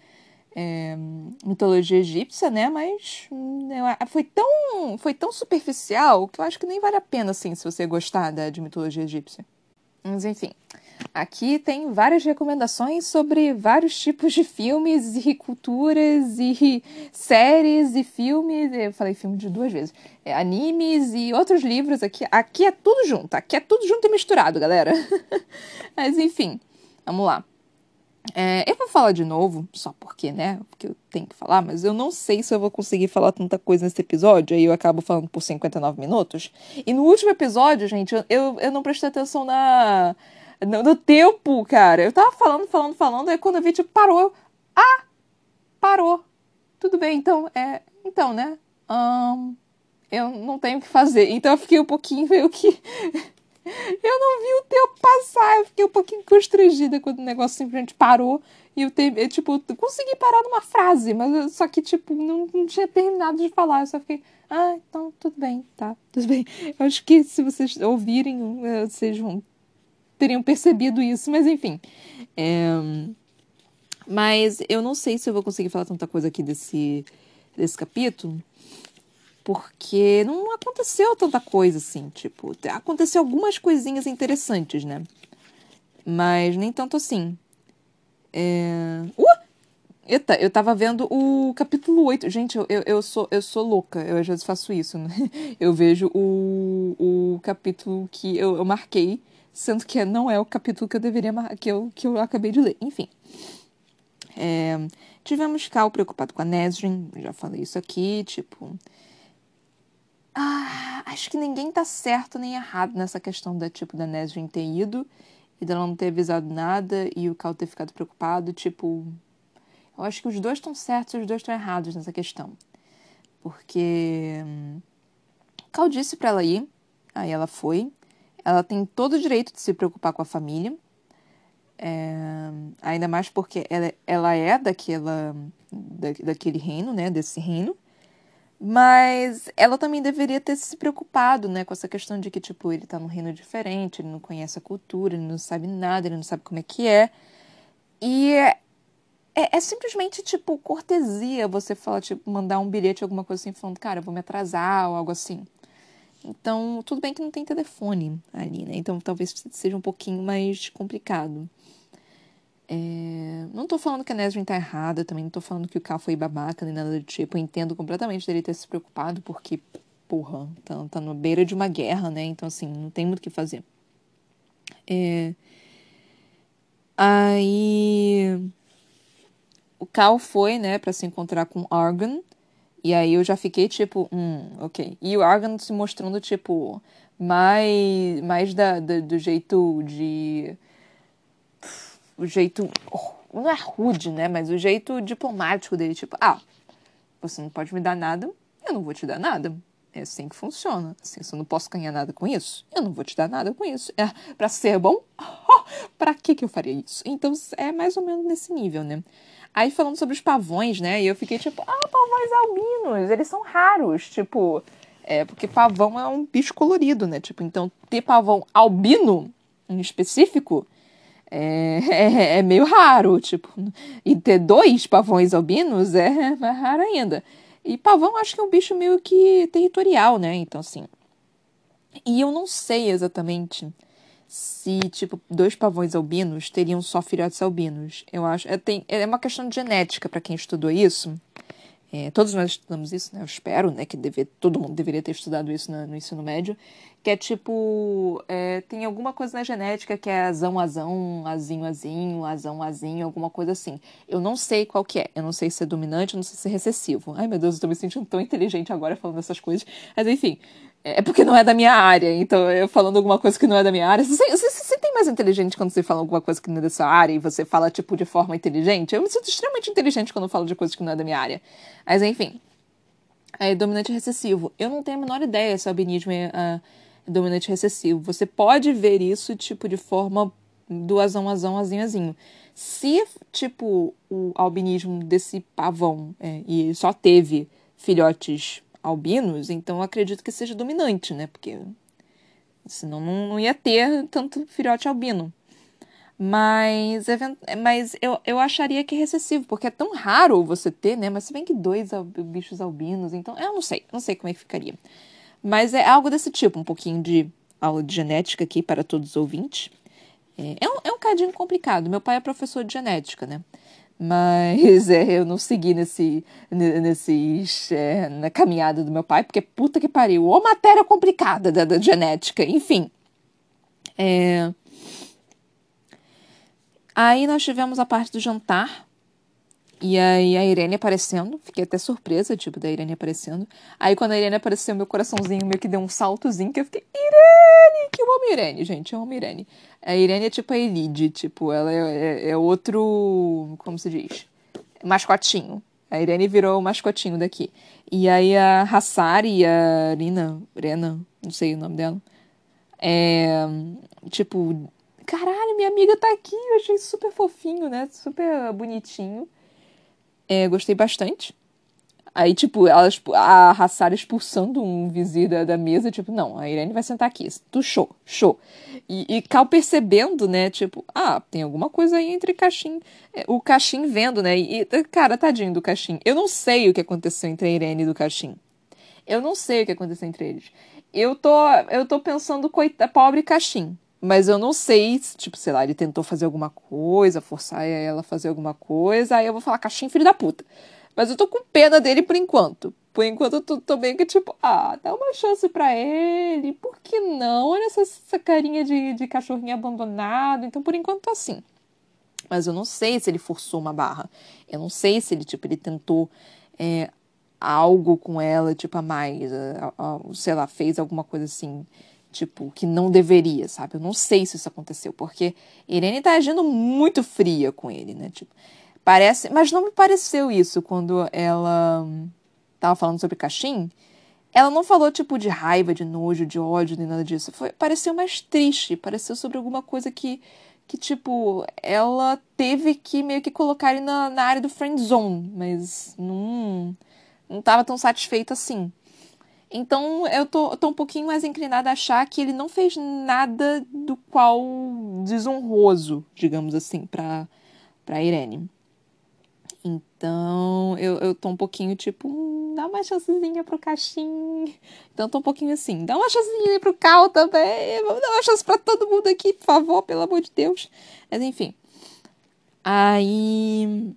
é, mitologia egípcia, né? Mas hum, foi tão, foi tão superficial que eu acho que nem vale a pena, assim, se você gostar da, de mitologia egípcia. Mas enfim, aqui tem várias recomendações sobre vários tipos de filmes e culturas e séries e filmes. Eu falei filme de duas vezes. É, animes e outros livros aqui. Aqui é tudo junto. Aqui é tudo junto e misturado, galera. Mas enfim, vamos lá. É, eu vou falar de novo, só porque, né? Porque eu tenho que falar, mas eu não sei se eu vou conseguir falar tanta coisa nesse episódio, aí eu acabo falando por 59 minutos. E no último episódio, gente, eu, eu não prestei atenção na. No, no tempo, cara. Eu tava falando, falando, falando, aí quando eu vi, tipo, parou. Ah! Parou. Tudo bem, então, é. Então, né? Um, eu não tenho o que fazer. Então eu fiquei um pouquinho meio que. Eu não vi o tempo passar, eu fiquei um pouquinho constrangida quando o negócio simplesmente parou. E eu, te, eu tipo, consegui parar numa frase, mas eu, só que, tipo, não, não tinha terminado de falar. Eu só fiquei, ah, então tudo bem, tá, tudo bem. Eu acho que se vocês ouvirem, eh, vocês vão, teriam percebido isso, mas enfim. É, mas eu não sei se eu vou conseguir falar tanta coisa aqui desse, desse capítulo porque não aconteceu tanta coisa assim, tipo, aconteceu algumas coisinhas interessantes, né? Mas nem tanto assim. É... Uh! Eita, eu tava vendo o capítulo 8. Gente, eu, eu, eu, sou, eu sou louca, eu às vezes faço isso, né? Eu vejo o, o capítulo que eu, eu marquei, sendo que não é o capítulo que eu deveria que eu, que eu acabei de ler. Enfim. É... Tivemos Cal preocupado com a Nesrin, já falei isso aqui, tipo Ah, acho que ninguém tá certo nem errado nessa questão da, tipo, da Nesrin ter ido e dela não ter avisado nada e o Cal ter ficado preocupado, tipo... Eu acho que os dois estão certos e os dois estão errados nessa questão. Porque... Hum, Cal disse para ela ir, aí ela foi. Ela tem todo o direito de se preocupar com a família. É, ainda mais porque ela, ela é daquela, da, daquele reino, né? Desse reino. Mas ela também deveria ter se preocupado, né, com essa questão de que, tipo, ele tá num reino diferente, ele não conhece a cultura, ele não sabe nada, ele não sabe como é que é. E é, é, é simplesmente, tipo, cortesia você falar, tipo, mandar um bilhete, alguma coisa assim, falando, cara, eu vou me atrasar ou algo assim. Então, tudo bem que não tem telefone ali, né? Então, talvez seja um pouquinho mais complicado. É... Não tô falando que a Nesrin tá errada, também não tô falando que o Cal foi babaca nem nada do tipo. Eu entendo completamente dele ter se preocupado, porque, porra, tá, tá na beira de uma guerra, né? Então, assim, não tem muito o que fazer. É... Aí. O Cal foi, né, para se encontrar com Argon. E aí eu já fiquei tipo, hum, ok. E o Argon se mostrando, tipo, mais, mais da, da do jeito de o jeito. Não é rude, né? Mas o jeito diplomático dele, tipo, ah, você não pode me dar nada, eu não vou te dar nada. É assim que funciona. Assim, se eu não posso ganhar nada com isso, eu não vou te dar nada com isso. É, para ser bom, para que que eu faria isso? Então é mais ou menos nesse nível, né? Aí falando sobre os pavões, né? E eu fiquei tipo, ah, pavões albinos, eles são raros, tipo, é porque pavão é um bicho colorido, né? Tipo, então ter pavão albino em específico é, é, é, meio raro, tipo, e ter dois pavões albinos é mais raro ainda. E pavão acho que é um bicho meio que territorial, né? Então, assim. E eu não sei exatamente se, tipo, dois pavões albinos teriam só filhotes albinos. Eu acho. É, tem, é uma questão de genética para quem estudou isso. É, todos nós estudamos isso, né? Eu espero, né? Que deve, todo mundo deveria ter estudado isso no, no ensino médio. Que é tipo, é, tem alguma coisa na genética que é azão, azão, azinho, azinho, azão, azinho, alguma coisa assim. Eu não sei qual que é. Eu não sei se é dominante, eu não sei se é recessivo. Ai, meu Deus, eu tô me sentindo tão inteligente agora falando essas coisas. Mas enfim, é porque não é da minha área. Então, eu falando alguma coisa que não é da minha área. Você, você tem mais inteligente quando você fala alguma coisa que não é da sua área e você fala, tipo, de forma inteligente? Eu me sinto extremamente inteligente quando eu falo de coisas que não é da minha área. Mas, enfim. É dominante recessivo. Eu não tenho a menor ideia se o albinismo é uh, dominante recessivo. Você pode ver isso, tipo, de forma do azão, azão, azinho, azinho. Se, tipo, o albinismo desse pavão é, e só teve filhotes albinos, então eu acredito que seja dominante, né? Porque senão não, ia ter tanto filhote albino. Mas, mas eu, eu acharia que é recessivo, porque é tão raro você ter, né? Mas se bem que dois bichos albinos, então eu não sei, não sei como é que ficaria. Mas é algo desse tipo, um pouquinho de aula de genética aqui para todos os ouvintes. É, é um, é um cadinho complicado. Meu pai é professor de genética, né? Mas é, eu não segui nesse, nesse é, na caminhada do meu pai, porque puta que pariu, ou matéria complicada da, da genética, enfim. É... Aí nós tivemos a parte do jantar, e aí a Irene aparecendo, fiquei até surpresa, tipo, da Irene aparecendo. Aí quando a Irene apareceu, meu coraçãozinho meio que deu um saltozinho, que eu fiquei, Irene! Que eu amo Irene, gente, eu amo Irene. A Irene é tipo a Elide, tipo, ela é, é, é outro, como se diz? Mascotinho. A Irene virou o mascotinho daqui. E aí a Hassari a Rina, Rena, não sei o nome dela, é, tipo, caralho, minha amiga tá aqui, eu achei super fofinho, né? Super bonitinho. É, gostei bastante. Aí, tipo, ela, a Hassara expulsando um vizir da, da, mesa, tipo, não, a Irene vai sentar aqui. Tu show, show. E, e Cal percebendo, né, tipo, ah, tem alguma coisa aí entre Caixin, é, o Caixin vendo, né, e, cara, tadinho do Caixin. Eu não sei o que aconteceu entre a Irene e do Caixin. Eu não sei o que aconteceu entre eles. Eu tô, eu tô pensando, coita, pobre Caixin. Mas eu não sei, tipo, sei lá, ele tentou fazer alguma coisa, forçar ela a fazer alguma coisa, aí eu vou falar, caixinha filho da puta. Mas eu tô com pena dele por enquanto. Por enquanto eu tô, tô bem que, tipo, ah, dá uma chance para ele, por que não? Olha essa, essa carinha de, de cachorrinho abandonado. Então, por enquanto, tá assim. Mas eu não sei se ele forçou uma barra. Eu não sei se ele, tipo, ele tentou é, algo com ela, tipo, a mais, a, a, sei lá, fez alguma coisa assim, tipo, que não deveria, sabe? Eu não sei se isso aconteceu, porque Irene tá agindo muito fria com ele, né? Tipo, parece, mas não me pareceu isso quando ela tava falando sobre Caxim. Ela não falou tipo de raiva, de nojo, de ódio, nem nada disso. Foi, pareceu mais triste, pareceu sobre alguma coisa que que, tipo, ela teve que meio que colocar ele na, na área do friend zone, mas não, não tava tão satisfeita assim. Então eu tô, tô um pouquinho mais inclinada a achar que ele não fez nada do qual desonroso, digamos assim, pra, pra Irene. Então eu, eu tô um pouquinho tipo, hum, dá uma chancezinha pro Caixinho. Então tô um pouquinho assim, dá uma chancezinha pro Cal também. Vamos dar uma chance pra todo mundo aqui, por favor, pelo amor de Deus. Mas enfim. Aí.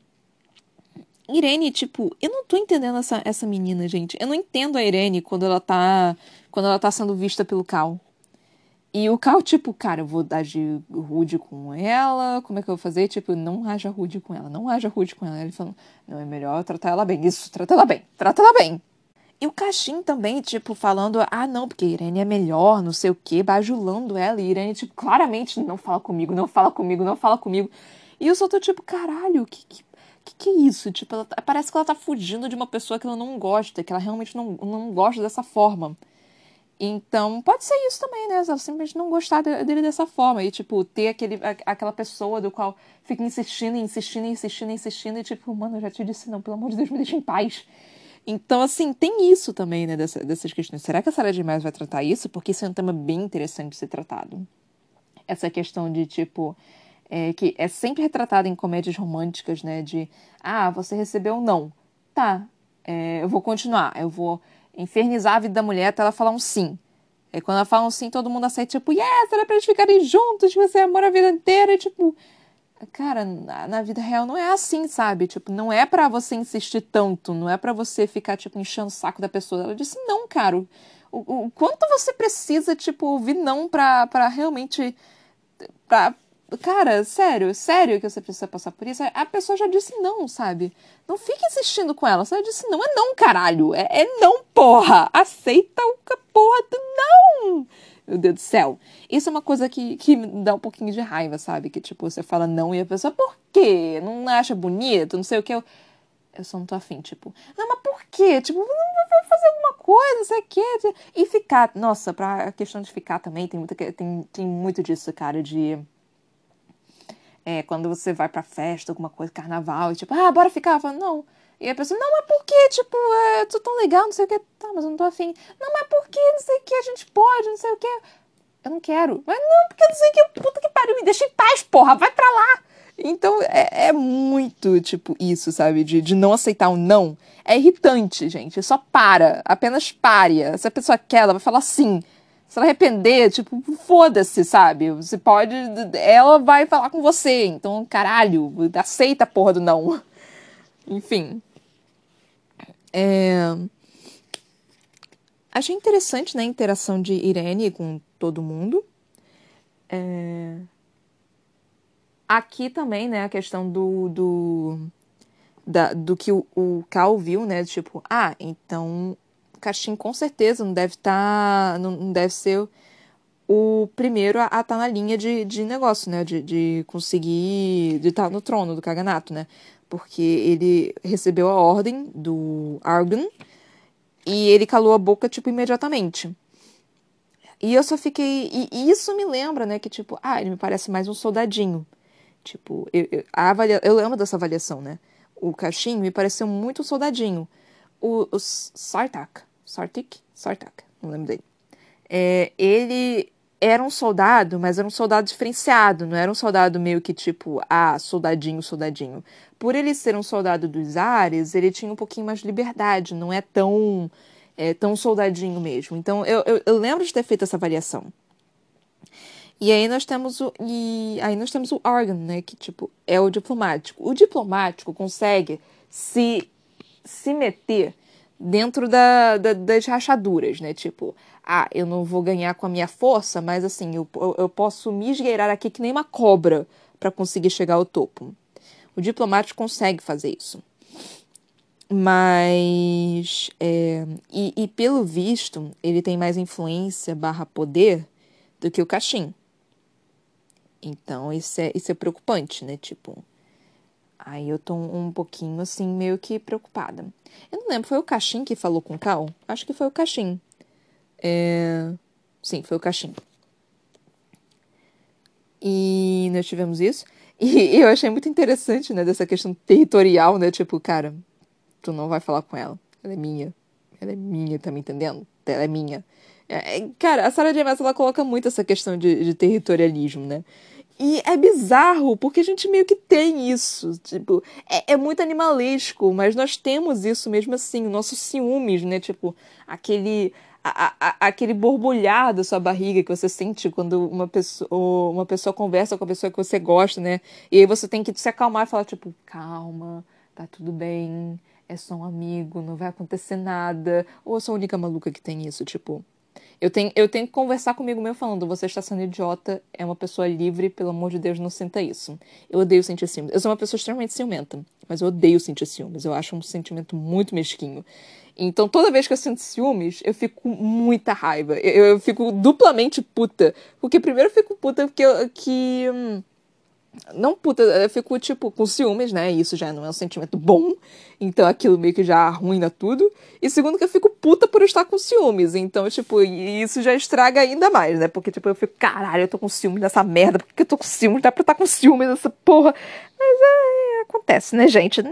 Irene, tipo, eu não tô entendendo essa, essa menina, gente. Eu não entendo a Irene quando ela tá. Quando ela tá sendo vista pelo Cal. E o Cal, tipo, cara, eu vou dar de rude com ela, como é que eu vou fazer? Tipo, não haja rude com ela, não haja rude com ela. Ele falou, não, é melhor tratar ela bem. Isso, trata ela bem, trata ela bem. E o Caixin também, tipo, falando, ah, não, porque Irene é melhor, não sei o quê, bajulando ela. E Irene, tipo, claramente, não fala comigo, não fala comigo, não fala comigo. E eu só tô tipo, caralho, que, que, que, é isso? Tipo, ela, tá, parece que ela tá fugindo de uma pessoa que ela não gosta, que ela realmente não, não gosta dessa forma. Então, pode ser isso também, né? Ela simplesmente não gostar dele dessa forma. E, tipo, ter aquele, aquela pessoa do qual fica insistindo, insistindo, insistindo, insistindo. E, tipo, mano, eu já te disse não, pelo amor de Deus, me deixa em paz. Então, assim, tem isso também, né, dessa, dessas questões. Será que a Sarah J. Maas vai tratar isso? Porque isso é um tema bem interessante de ser tratado. Essa questão de, tipo, é, que é sempre retratado em comédias românticas, né? De, ah, você recebeu não. Tá, é, eu vou continuar, eu vou infernizar a vida da mulher até ela falar um sim. E quando ela fala um sim, todo mundo aceita, tipo, yes, era pra eles ficarem juntos, você amor a vida inteira. E, tipo, cara, na, na, vida real não é assim, sabe? Tipo, não é para você insistir tanto, não é para você ficar, tipo, enchendo o saco da pessoa. Ela disse, não, cara. O, o, o quanto você precisa, tipo, ouvir não pra, pra realmente. Pra, Cara, sério, sério que você precisa passar por isso? A pessoa já disse não, sabe? Não fique insistindo com ela. Você disse não, é não, caralho. É, é não, porra. Aceita o porra do não. Meu Deus do céu. Isso é uma coisa que, que me dá um pouquinho de raiva, sabe? Que, tipo, você fala não e a pessoa, por quê? Não acha bonito? Não sei o que. Eu, eu só não tô afim, tipo, não, mas por quê? Tipo, não vou fazer alguma coisa, não sei o quê. E ficar. Nossa, pra questão de ficar também, tem, muita, tem, tem muito disso, cara, de é, quando você vai pra festa, alguma coisa, carnaval, e tipo, ah, bora ficar. Falo, não. E a pessoa, não, mas por que? Tipo, é, tô tão legal, não sei o que. Tá, mas eu não tô afim. Não, mas por que? Não sei o que, a gente pode, não sei o que. Eu não quero. Mas não, porque eu não sei o que. Puta que pariu, me deixa em paz, porra, vai pra lá. Então é, é muito, tipo, isso, sabe? De, de não aceitar um não. É irritante, gente. Só para. Apenas pare. Se a pessoa quer, ela vai falar sim se ela arrepender, tipo, foda-se, sabe? Você pode. Ela vai falar com você. Então, caralho, aceita a porra do não. Enfim. É... Achei interessante, né, a interação de Irene com todo mundo. É... Aqui também, né, a questão do. do, da, do que o, o Cal viu, né? Tipo, ah, então Caixin com certeza não deve estar. Tá, não deve ser o primeiro a estar tá na linha de, de negócio, né? De, de conseguir. de estar tá no trono do Kaganato, né? Porque ele recebeu a ordem do Argon e ele calou a boca, tipo, imediatamente. E eu só fiquei. E isso me lembra, né? Que, tipo, ah, ele me parece mais um soldadinho. Tipo, eu, eu, a avalia... eu lembro dessa avaliação, né? O Caixin me pareceu muito um soldadinho. O, o Sartak Sartik? Sartak, não lembro dele. É, ele era um soldado, mas era um soldado diferenciado, não era um soldado meio que tipo, ah, soldadinho, soldadinho. Por ele ser um soldado dos ares, ele tinha um pouquinho mais de liberdade, não é tão, é, tão soldadinho mesmo. Então eu, eu, eu lembro de ter feito essa avaliação. E aí nós temos o e aí nós temos o Argon, né, que tipo é o diplomático. O diplomático consegue se se meter dentro da, da, das rachaduras, né? Tipo, ah, eu não vou ganhar com a minha força, mas assim, eu, eu, posso me esgueirar aqui que nem uma cobra para conseguir chegar ao topo. O diplomático consegue fazer isso. Mas. É, e, e pelo visto, ele tem mais influência barra poder do que o Caxim. Então, isso é, isso é preocupante, né? Tipo. Aí eu tô um, pouquinho assim, meio que preocupada. Eu não lembro, foi o Caxim que falou com o Cal? Acho que foi o Caxim. É... Sim, foi o Caxim. E nós tivemos isso. E eu achei muito interessante, né, dessa questão territorial, né? Tipo, cara, tu não vai falar com ela. Ela é minha. Ela é minha, tá me entendendo? Ela é minha. É, é cara, a Sarah J. Ela coloca muito essa questão de, de territorialismo, né? E é bizarro, porque a gente meio que tem isso. Tipo, é, é, muito animalesco, mas nós temos isso mesmo assim, nossos ciúmes, né? Tipo, aquele. A, a, aquele borbulhar da sua barriga que você sente quando uma pessoa, uma pessoa conversa com a pessoa que você gosta, né? E aí você tem que se acalmar e falar, tipo, calma, tá tudo bem, é só um amigo, não vai acontecer nada. Ou eu sou a única maluca que tem isso, tipo. Eu tenho, eu tenho que conversar comigo mesmo falando, você está sendo idiota, é uma pessoa livre, pelo amor de Deus, não sinta isso. Eu odeio sentir ciúmes. Eu sou uma pessoa extremamente ciumenta, mas eu odeio sentir ciúmes. Eu acho um sentimento muito mesquinho. Então, toda vez que eu sinto ciúmes, eu fico com muita raiva. Eu, eu fico duplamente puta. Porque primeiro eu fico puta porque eu, que. Hum, não puta, eu fico, tipo, com ciúmes, né? Isso já não é um sentimento bom. Então aquilo meio que já arruina tudo. E segundo que eu fico puta por estar com ciúmes. Então, tipo, isso já estraga ainda mais, né? Porque, tipo, eu fico, caralho, eu tô com ciúmes dessa merda. Por que eu tô com ciúmes? Dá pra estar com ciúmes dessa porra. Mas é, acontece, né, gente?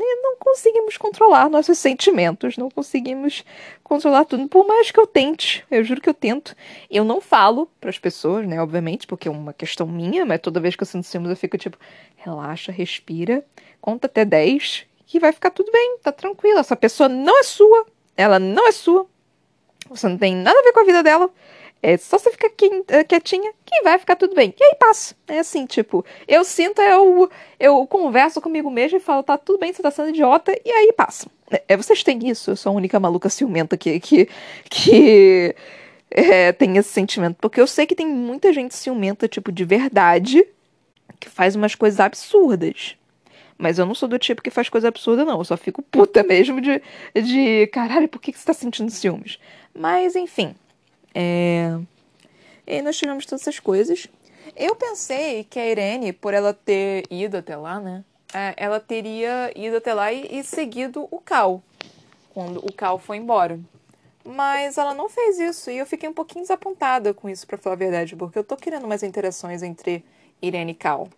Conseguimos controlar nossos sentimentos. Não conseguimos controlar tudo. Por mais que eu tente, eu juro que eu tento. Eu não falo pras pessoas, né? Obviamente, porque é uma questão minha. Mas toda vez que eu sinto ciúmes, eu fico, tipo, relaxa, respira. Conta até 10 que vai ficar tudo bem, tá tranquila. Essa pessoa não é sua, ela não é sua. Você não tem nada a ver com a vida dela. É só você ficar eh, quietinha que vai ficar tudo bem. E aí passa. É assim, tipo, eu sinto, eu, eu converso comigo mesmo e falo, tá tudo bem, você tá sendo idiota, e aí passa. É, vocês têm isso, eu sou a única maluca ciumenta que, que, que é, tem esse sentimento. Porque eu sei que tem muita gente ciumenta, tipo, de verdade, que faz umas coisas absurdas. Mas eu não sou do tipo que faz coisa absurda, não. Eu só fico puta mesmo de, de caralho, por que, que você tá sentindo ciúmes? Mas, enfim. É... E nós tivemos todas essas coisas. Eu pensei que a Irene, por ela ter ido até lá, né? É, ela teria ido até lá e, e seguido o Cal. Quando o Cal foi embora. Mas ela não fez isso e eu fiquei um pouquinho desapontada com isso, para falar a verdade, porque eu tô querendo mais interações entre Irene e Cal.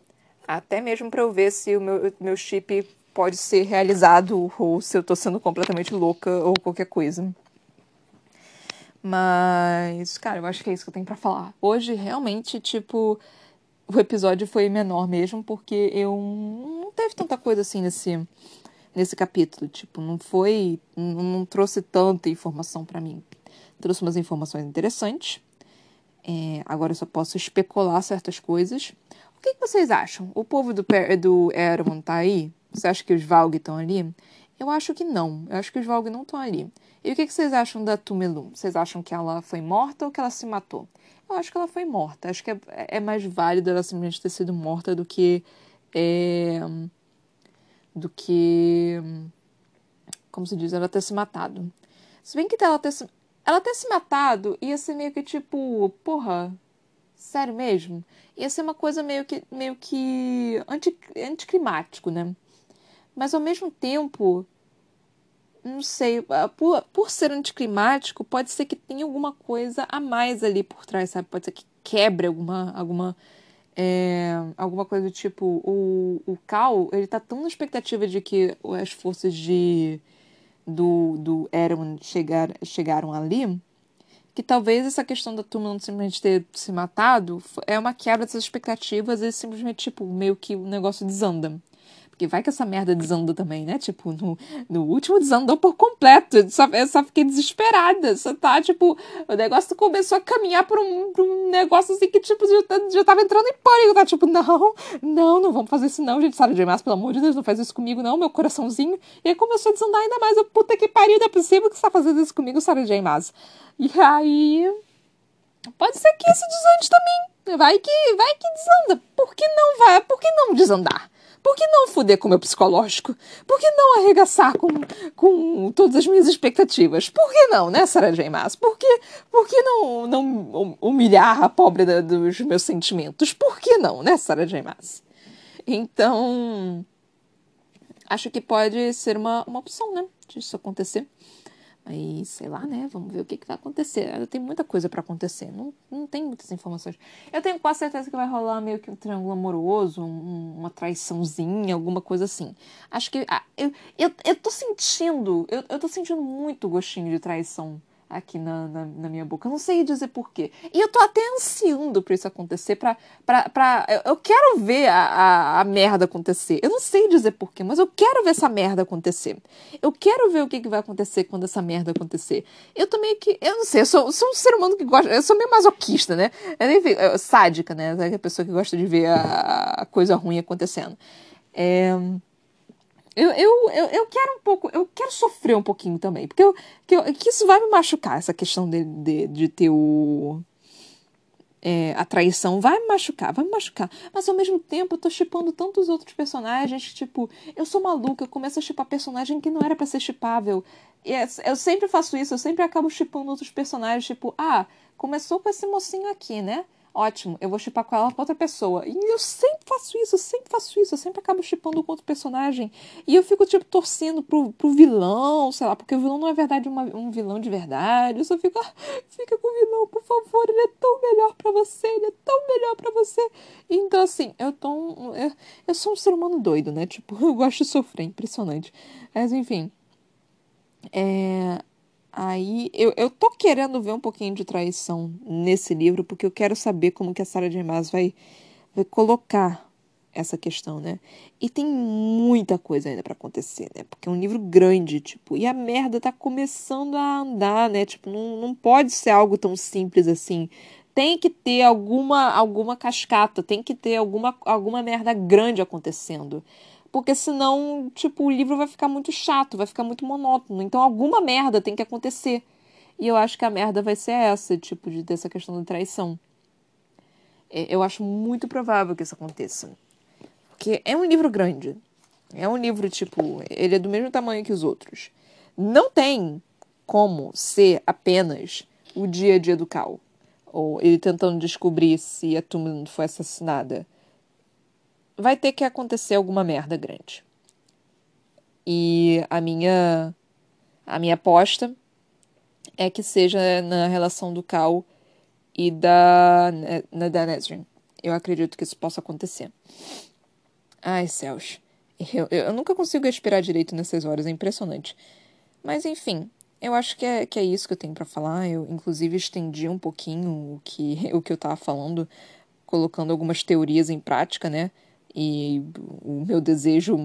Até mesmo para eu ver se o meu, meu chip pode ser realizado ou se eu tô sendo completamente louca ou qualquer coisa. Mas, cara, eu acho que é isso que eu tenho para falar. Hoje, realmente, tipo, o episódio foi menor mesmo, porque eu não teve tanta coisa assim nesse, nesse capítulo. Tipo, não foi. Não, trouxe tanta informação para mim. Trouxe umas informações interessantes. É, agora eu só posso especular certas coisas que, que vocês acham? O povo do, do Erewhon tá aí? Você acha que os Valg estão ali? Eu acho que não. Eu acho que os Valg não estão ali. E o que, que vocês acham da Tumelu? Vocês acham que ela foi morta ou que ela se matou? Eu acho que ela foi morta. Acho que é, é mais válido ela simplesmente ter sido morta do que. É, do que. Como se diz? Ela ter se matado. Se bem que ela ter se, ela ter se matado ia ser meio que tipo. Porra, sério mesmo? ia ser uma coisa meio que, meio que anti, anticlimático, né? Mas ao mesmo tempo, não sei, por, por ser anticlimático, pode ser que tenha alguma coisa a mais ali por trás, sabe? Pode ser que quebre alguma, alguma, é, alguma coisa do tipo. O, o Cal, ele tá tão na expectativa de que as forças de do, do Erwin chegar, chegaram ali que talvez essa questão da turma não simplesmente ter se matado é uma quebra dessas expectativas e simplesmente, tipo, meio que o negócio desanda. Porque vai que essa merda desanda também, né? Tipo, no, no último desandou por completo. Eu só, eu só fiquei desesperada. Só tá, tipo, o negócio começou a caminhar por um, um negócio assim que, tipo, já, tá, já tava entrando em pânico. Tá, tipo, não, não, não vamos fazer isso não, gente. Sarah J. Maas, pelo amor de Deus, não faz isso comigo não, meu coraçãozinho. E aí começou a desandar ainda mais. Eu, puta que pariu, não é possível que você tá fazendo isso comigo, Sarah J. Maas. E aí. Pode ser que isso desande também. Vai que, vai que desanda. Por que não vai? Por que não desandar? Por que não fuder com o meu psicológico? Por que não arregaçar com, com todas as minhas expectativas? Por que não, né, Sarah J. Maas? Por que, por que não, não humilhar a pobre da, dos meus sentimentos? Por que não, né, Sarah J. Maas? Então, acho que pode ser uma, uma opção, né, disso acontecer. Aí, sei lá, né? Vamos ver o que, que vai acontecer. Tem muita coisa para acontecer. Não, não tem muitas informações. Eu tenho quase certeza que vai rolar meio que um triângulo amoroso, um, uma traiçãozinha, alguma coisa assim. Acho que. Ah, eu, eu, eu tô sentindo. Eu, eu tô sentindo muito gostinho de traição aqui na, na, na, minha boca. Eu não sei dizer porquê. E eu tô até ansiando pra isso acontecer, pra. pra, pra eu, eu quero ver a, a, a, merda acontecer. Eu não sei dizer porquê, mas eu quero ver essa merda acontecer. Eu quero ver o que, que vai acontecer quando essa merda acontecer. Eu meio que. Eu não sei, eu sou, sou um ser humano que gosta. Eu sou meio masoquista, né? Eu nem, eu, sádica, né? É a pessoa que gosta de ver a, a coisa ruim acontecendo. É. Eu, eu, eu, eu quero um pouco, eu quero sofrer um pouquinho também, porque eu, que, eu, que isso vai me machucar, essa questão de, de, de ter o. É, a traição vai me machucar, vai me machucar. Mas ao mesmo tempo eu tô chipando tantos outros personagens que, tipo, eu sou maluca, eu começo a chipar personagem que não era para ser chipável. É, eu sempre faço isso, eu sempre acabo chipando outros personagens, tipo, ah, começou com esse mocinho aqui, né? Ótimo, eu vou chipar com ela com outra pessoa. E eu sempre faço isso, eu sempre faço isso, eu sempre acabo chipando com outro personagem. E eu fico, tipo, torcendo pro, pro vilão, sei lá, porque o vilão não é verdade uma, um vilão de verdade. Eu só fico, ah, fica com o vilão, por favor, ele é tão melhor para você, ele é tão melhor para você. Então, assim, eu tô. Um, eu, eu sou um ser humano doido, né? Tipo, eu gosto de sofrer, impressionante. Mas, enfim. É, Aí eu, eu tô querendo ver um pouquinho de traição nesse livro, porque eu quero saber como que a Sarah J. Maas vai, vai colocar essa questão, né? E tem muita coisa ainda para acontecer, né? Porque é um livro grande, tipo, e a merda tá começando a andar, né? Tipo, não, não pode ser algo tão simples assim. Tem que ter alguma alguma cascata, tem que ter alguma, alguma merda grande acontecendo porque senão, tipo, o livro vai ficar muito chato, vai ficar muito monótono. Então alguma merda tem que acontecer. E eu acho que a merda vai ser essa, tipo, de dessa questão da traição. É, eu acho muito provável que isso aconteça. Porque é um livro grande. É um livro, tipo, ele é do mesmo tamanho que os outros. Não tem como ser apenas o dia a dia do Cal. Ou ele tentando descobrir se a Tumblr foi assassinada vai ter que acontecer alguma merda grande. E a minha a minha aposta é que seja na relação do Cal e da na, da Nesrin. Eu acredito que isso possa acontecer. Ai, céus. Eu, eu, nunca consigo esperar direito nessas horas, é impressionante. Mas enfim, eu acho que é, que é isso que eu tenho para falar. Eu, inclusive, estendi um pouquinho o que, o que eu tava falando, colocando algumas teorias em prática, né? E o meu desejo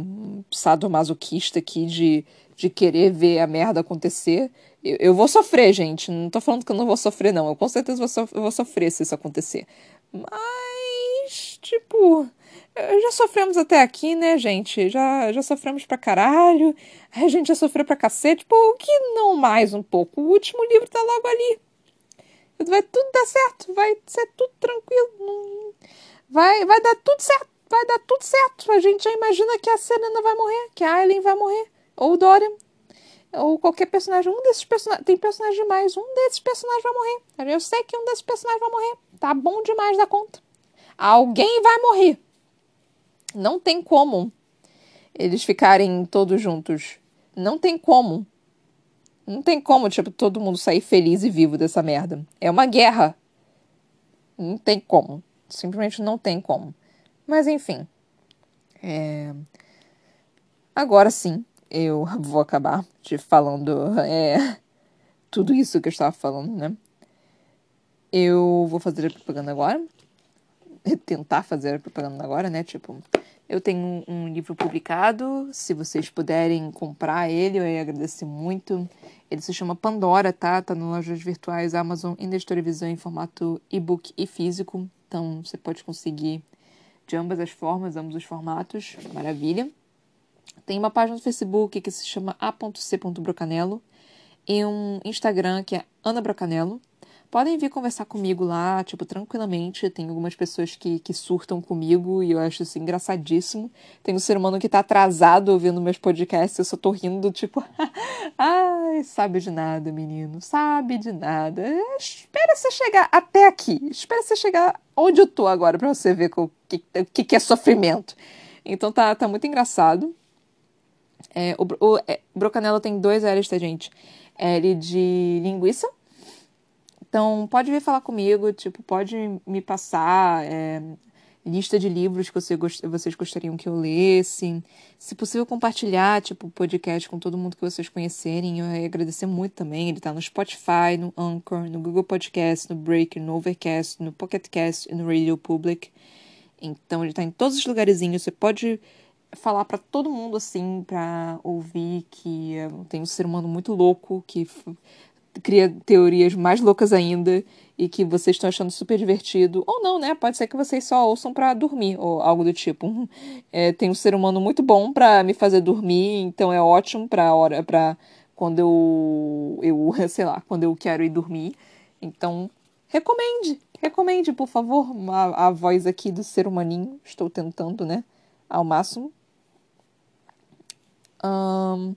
sadomasoquista aqui de, de querer ver a merda acontecer. Eu, eu, vou sofrer, gente. Não tô falando que eu não vou sofrer, não. Eu com certeza vou, so, vou sofrer se isso acontecer. Mas, tipo, já sofremos até aqui, né, gente? Já, já sofremos pra caralho. A gente já sofreu pra cacete. Por que não mais um pouco? O último livro tá logo ali. Vai tudo dar certo. Vai ser tudo tranquilo. Vai, vai dar tudo certo vai dar tudo certo. A gente já imagina que a Serena vai morrer, que a Aileen vai morrer, ou o Dorian, ou qualquer personagem. Um desses personagens. Tem personagem demais. Um desses personagens vai morrer. Eu sei que um desses personagens vai morrer. Tá bom demais da conta. Alguém vai morrer. Não tem como eles ficarem todos juntos. Não tem como. Não tem como, tipo, todo mundo sair feliz e vivo dessa merda. É uma guerra. Não tem como. Simplesmente não tem como. Mas enfim. É... Agora sim, eu vou acabar te falando é, tudo isso que eu estava falando, né? Eu vou fazer a propaganda agora. Tentar fazer a propaganda agora, né? Tipo, eu tenho um, livro publicado. Se vocês puderem comprar ele, eu ia agradecer muito. Ele se chama Pandora, tá? Tá nas lojas virtuais Amazon e na em formato e-book e físico. Então, você pode conseguir de ambas as formas, ambos os formatos, maravilha. Tem uma página no Facebook que se chama a.c.brocanelo e um Instagram que é Ana Brocanelo. Podem vir conversar comigo lá, tipo, tranquilamente. Tem algumas pessoas que, que surtam comigo e eu acho isso engraçadíssimo. Tem um ser humano que tá atrasado ouvindo meus podcasts, eu só tô rindo, tipo, ai, sabe de nada, menino, sabe de nada. Espera você chegar até aqui, espera você chegar onde eu tô agora pra você ver o que, o que, é sofrimento. Então tá, tá muito engraçado. É, o, o é, Brocanela tem dois L's, tá, gente? L de linguiça então, pode vir falar comigo, tipo, pode me passar é, lista de livros que você vocês gostariam que eu lesse. Se possível, compartilhar, tipo, o podcast com todo mundo que vocês conhecerem. Eu ia agradecer muito também. Ele tá no Spotify, no Anchor, no Google Podcast, no Breaker, no Overcast, no Pocket Cast e no Radio Public. Então, ele tá em todos os lugarzinhos. Você pode falar para todo mundo assim, para ouvir que tem um ser humano muito louco que cria teorias mais loucas ainda e que vocês estão achando super divertido. Ou não, né? Pode ser que vocês só ouçam para dormir ou algo do tipo. É, tem um ser humano muito bom para me fazer dormir, então é ótimo para hora para quando eu eu, sei lá, quando eu quero ir dormir. Então, recomende, recomende, por favor, a, a voz aqui do ser humaninho. Estou tentando, né, ao máximo. Um,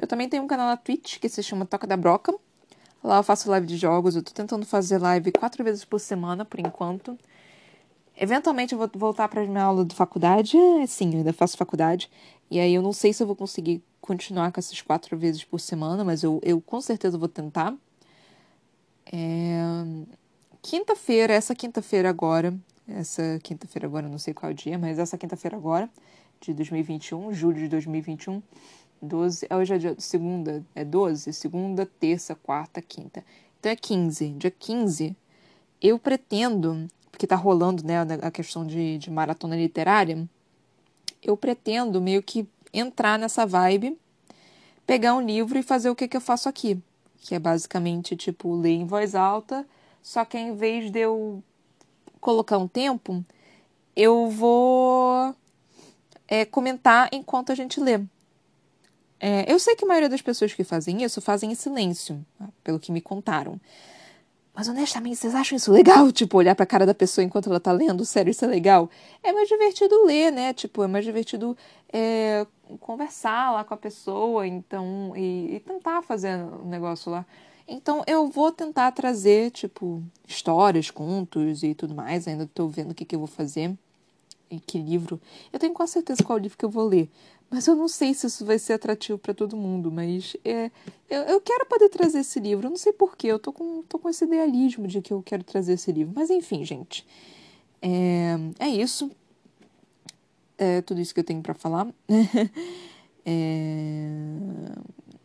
eu também tenho um canal na Twitch que se chama Toca da Broca. Lá eu faço live de jogos. Eu tô tentando fazer live quatro vezes por semana, por enquanto. Eventualmente eu vou voltar para minha aula de faculdade. É, sim, eu ainda faço faculdade. E aí eu não sei se eu vou conseguir continuar com essas quatro vezes por semana, mas eu, eu com certeza vou tentar. É... Quinta-feira, essa quinta-feira agora, essa quinta-feira agora, não sei qual dia, mas essa quinta-feira agora, de 2021, julho de 2021, 12, hoje é dia, segunda, é 12? Segunda, terça, quarta, quinta. Então é 15. Dia 15, eu pretendo, porque tá rolando, né, a questão de, de maratona literária, eu pretendo meio que entrar nessa vibe, pegar um livro e fazer o que, que eu faço aqui. Que é basicamente, tipo, ler em voz alta, só que em vez de eu colocar um tempo, eu vou é, comentar enquanto a gente lê. É, eu sei que a maioria das pessoas que fazem isso fazem em silêncio, tá? pelo que me contaram. Mas honestamente, vocês acham isso legal? Tipo, olhar pra cara da pessoa enquanto ela tá lendo? Sério, isso é legal? É mais divertido ler, né? Tipo, é mais divertido é, conversar lá com a pessoa, então, e, e tentar fazer o um negócio lá. Então, eu vou tentar trazer, tipo, histórias, contos e tudo mais. Ainda tô vendo o que, que eu vou fazer e que livro. Eu tenho quase certeza qual livro que eu vou ler. Mas eu não sei se isso vai ser atrativo para todo mundo, mas é, eu, eu, quero poder trazer esse livro. Eu não sei porquê, eu tô com, tô com esse idealismo de que eu quero trazer esse livro. Mas enfim, gente. É, é isso. É tudo isso que eu tenho para falar. é,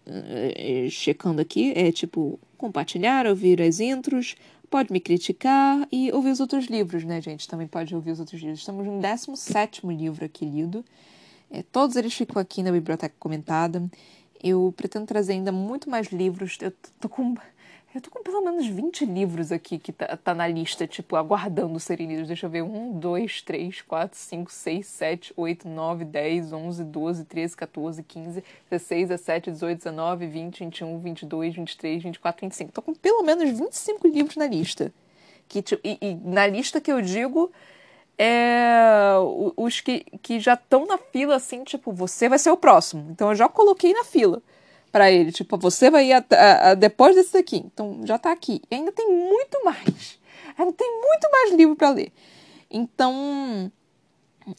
é, checando aqui, é tipo compartilhar, ouvir as intros, pode me criticar e ouvir os outros livros, né, gente? Também pode ouvir os outros livros. Estamos no 17 livro aqui lido. É, todos eles ficam aqui na biblioteca comentada. Eu pretendo trazer ainda muito mais livros. Eu tô com. Eu tô com pelo menos 20 livros aqui que tá, tá na lista, tipo, aguardando serem lidos. Deixa eu ver. 1, 2, 3, 4, 5, 6, 7, 8, 9, 10, 11, 12, 13, 14, 15, 16, 17, 18, 19, 20, 21, 22, 23, 24, 25. Tô com pelo menos 25 livros na lista. Que, tipo, e, e na lista que eu digo é, os que, que já estão na fila, assim, tipo, você vai ser o próximo. Então eu já coloquei na fila para ele, tipo, você vai ir a, a, a, depois desse daqui. Então já tá aqui. E ainda tem muito mais. Ainda tem muito mais livro para ler. Então,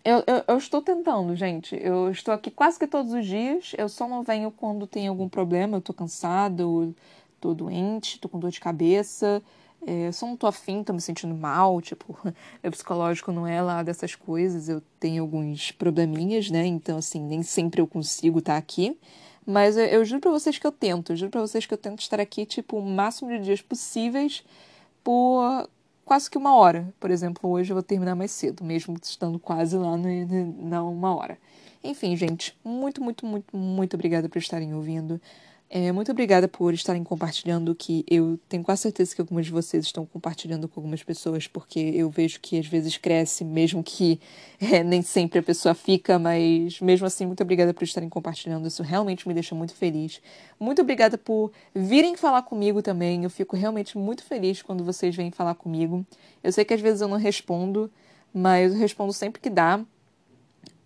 eu, eu, eu, estou tentando, gente. Eu estou aqui quase que todos os dias. Eu só não venho quando tem algum problema. Eu tô cansado, tô doente, tô com dor de cabeça. É, só não tô afim, tô me sentindo mal, tipo, meu psicológico não é lá dessas coisas, eu tenho alguns probleminhas, né? Então, assim, nem sempre eu consigo estar tá aqui. Mas eu, eu juro pra vocês que eu tento, eu juro pra vocês que eu tento estar aqui, tipo, o máximo de dias possíveis por quase que uma hora. Por exemplo, hoje eu vou terminar mais cedo, mesmo estando quase lá no, na uma hora. Enfim, gente, muito, muito, muito, muito obrigada por estarem ouvindo. É, muito obrigada por estarem compartilhando, que eu tenho quase certeza que algumas de vocês estão compartilhando com algumas pessoas, porque eu vejo que às vezes cresce, mesmo que é, nem sempre a pessoa fica, mas mesmo assim, muito obrigada por estarem compartilhando, isso realmente me deixa muito feliz. Muito obrigada por virem falar comigo também, eu fico realmente muito feliz quando vocês vêm falar comigo. Eu sei que às vezes eu não respondo, mas eu respondo sempre que dá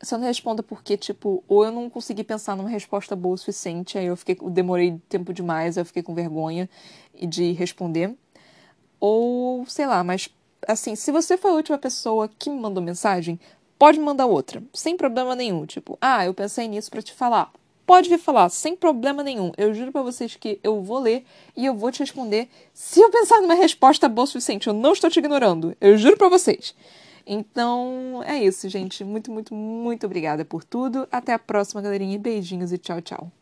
só não responda porque, tipo, ou eu não consegui pensar numa resposta boa o suficiente, aí eu fiquei, demorei tempo demais, eu fiquei com vergonha de responder. Ou, sei lá, mas assim, se você foi a última pessoa que me mandou mensagem, pode me mandar outra, sem problema nenhum. Tipo, ah, eu pensei nisso para te falar. Pode vir falar, sem problema nenhum. Eu juro para vocês que eu vou ler e eu vou te responder se eu pensar numa resposta boa o suficiente. Eu não estou te ignorando. Eu juro para vocês. Então é isso, gente. Muito, muito, muito obrigada por tudo. Até a próxima, galerinha. Beijinhos e tchau, tchau.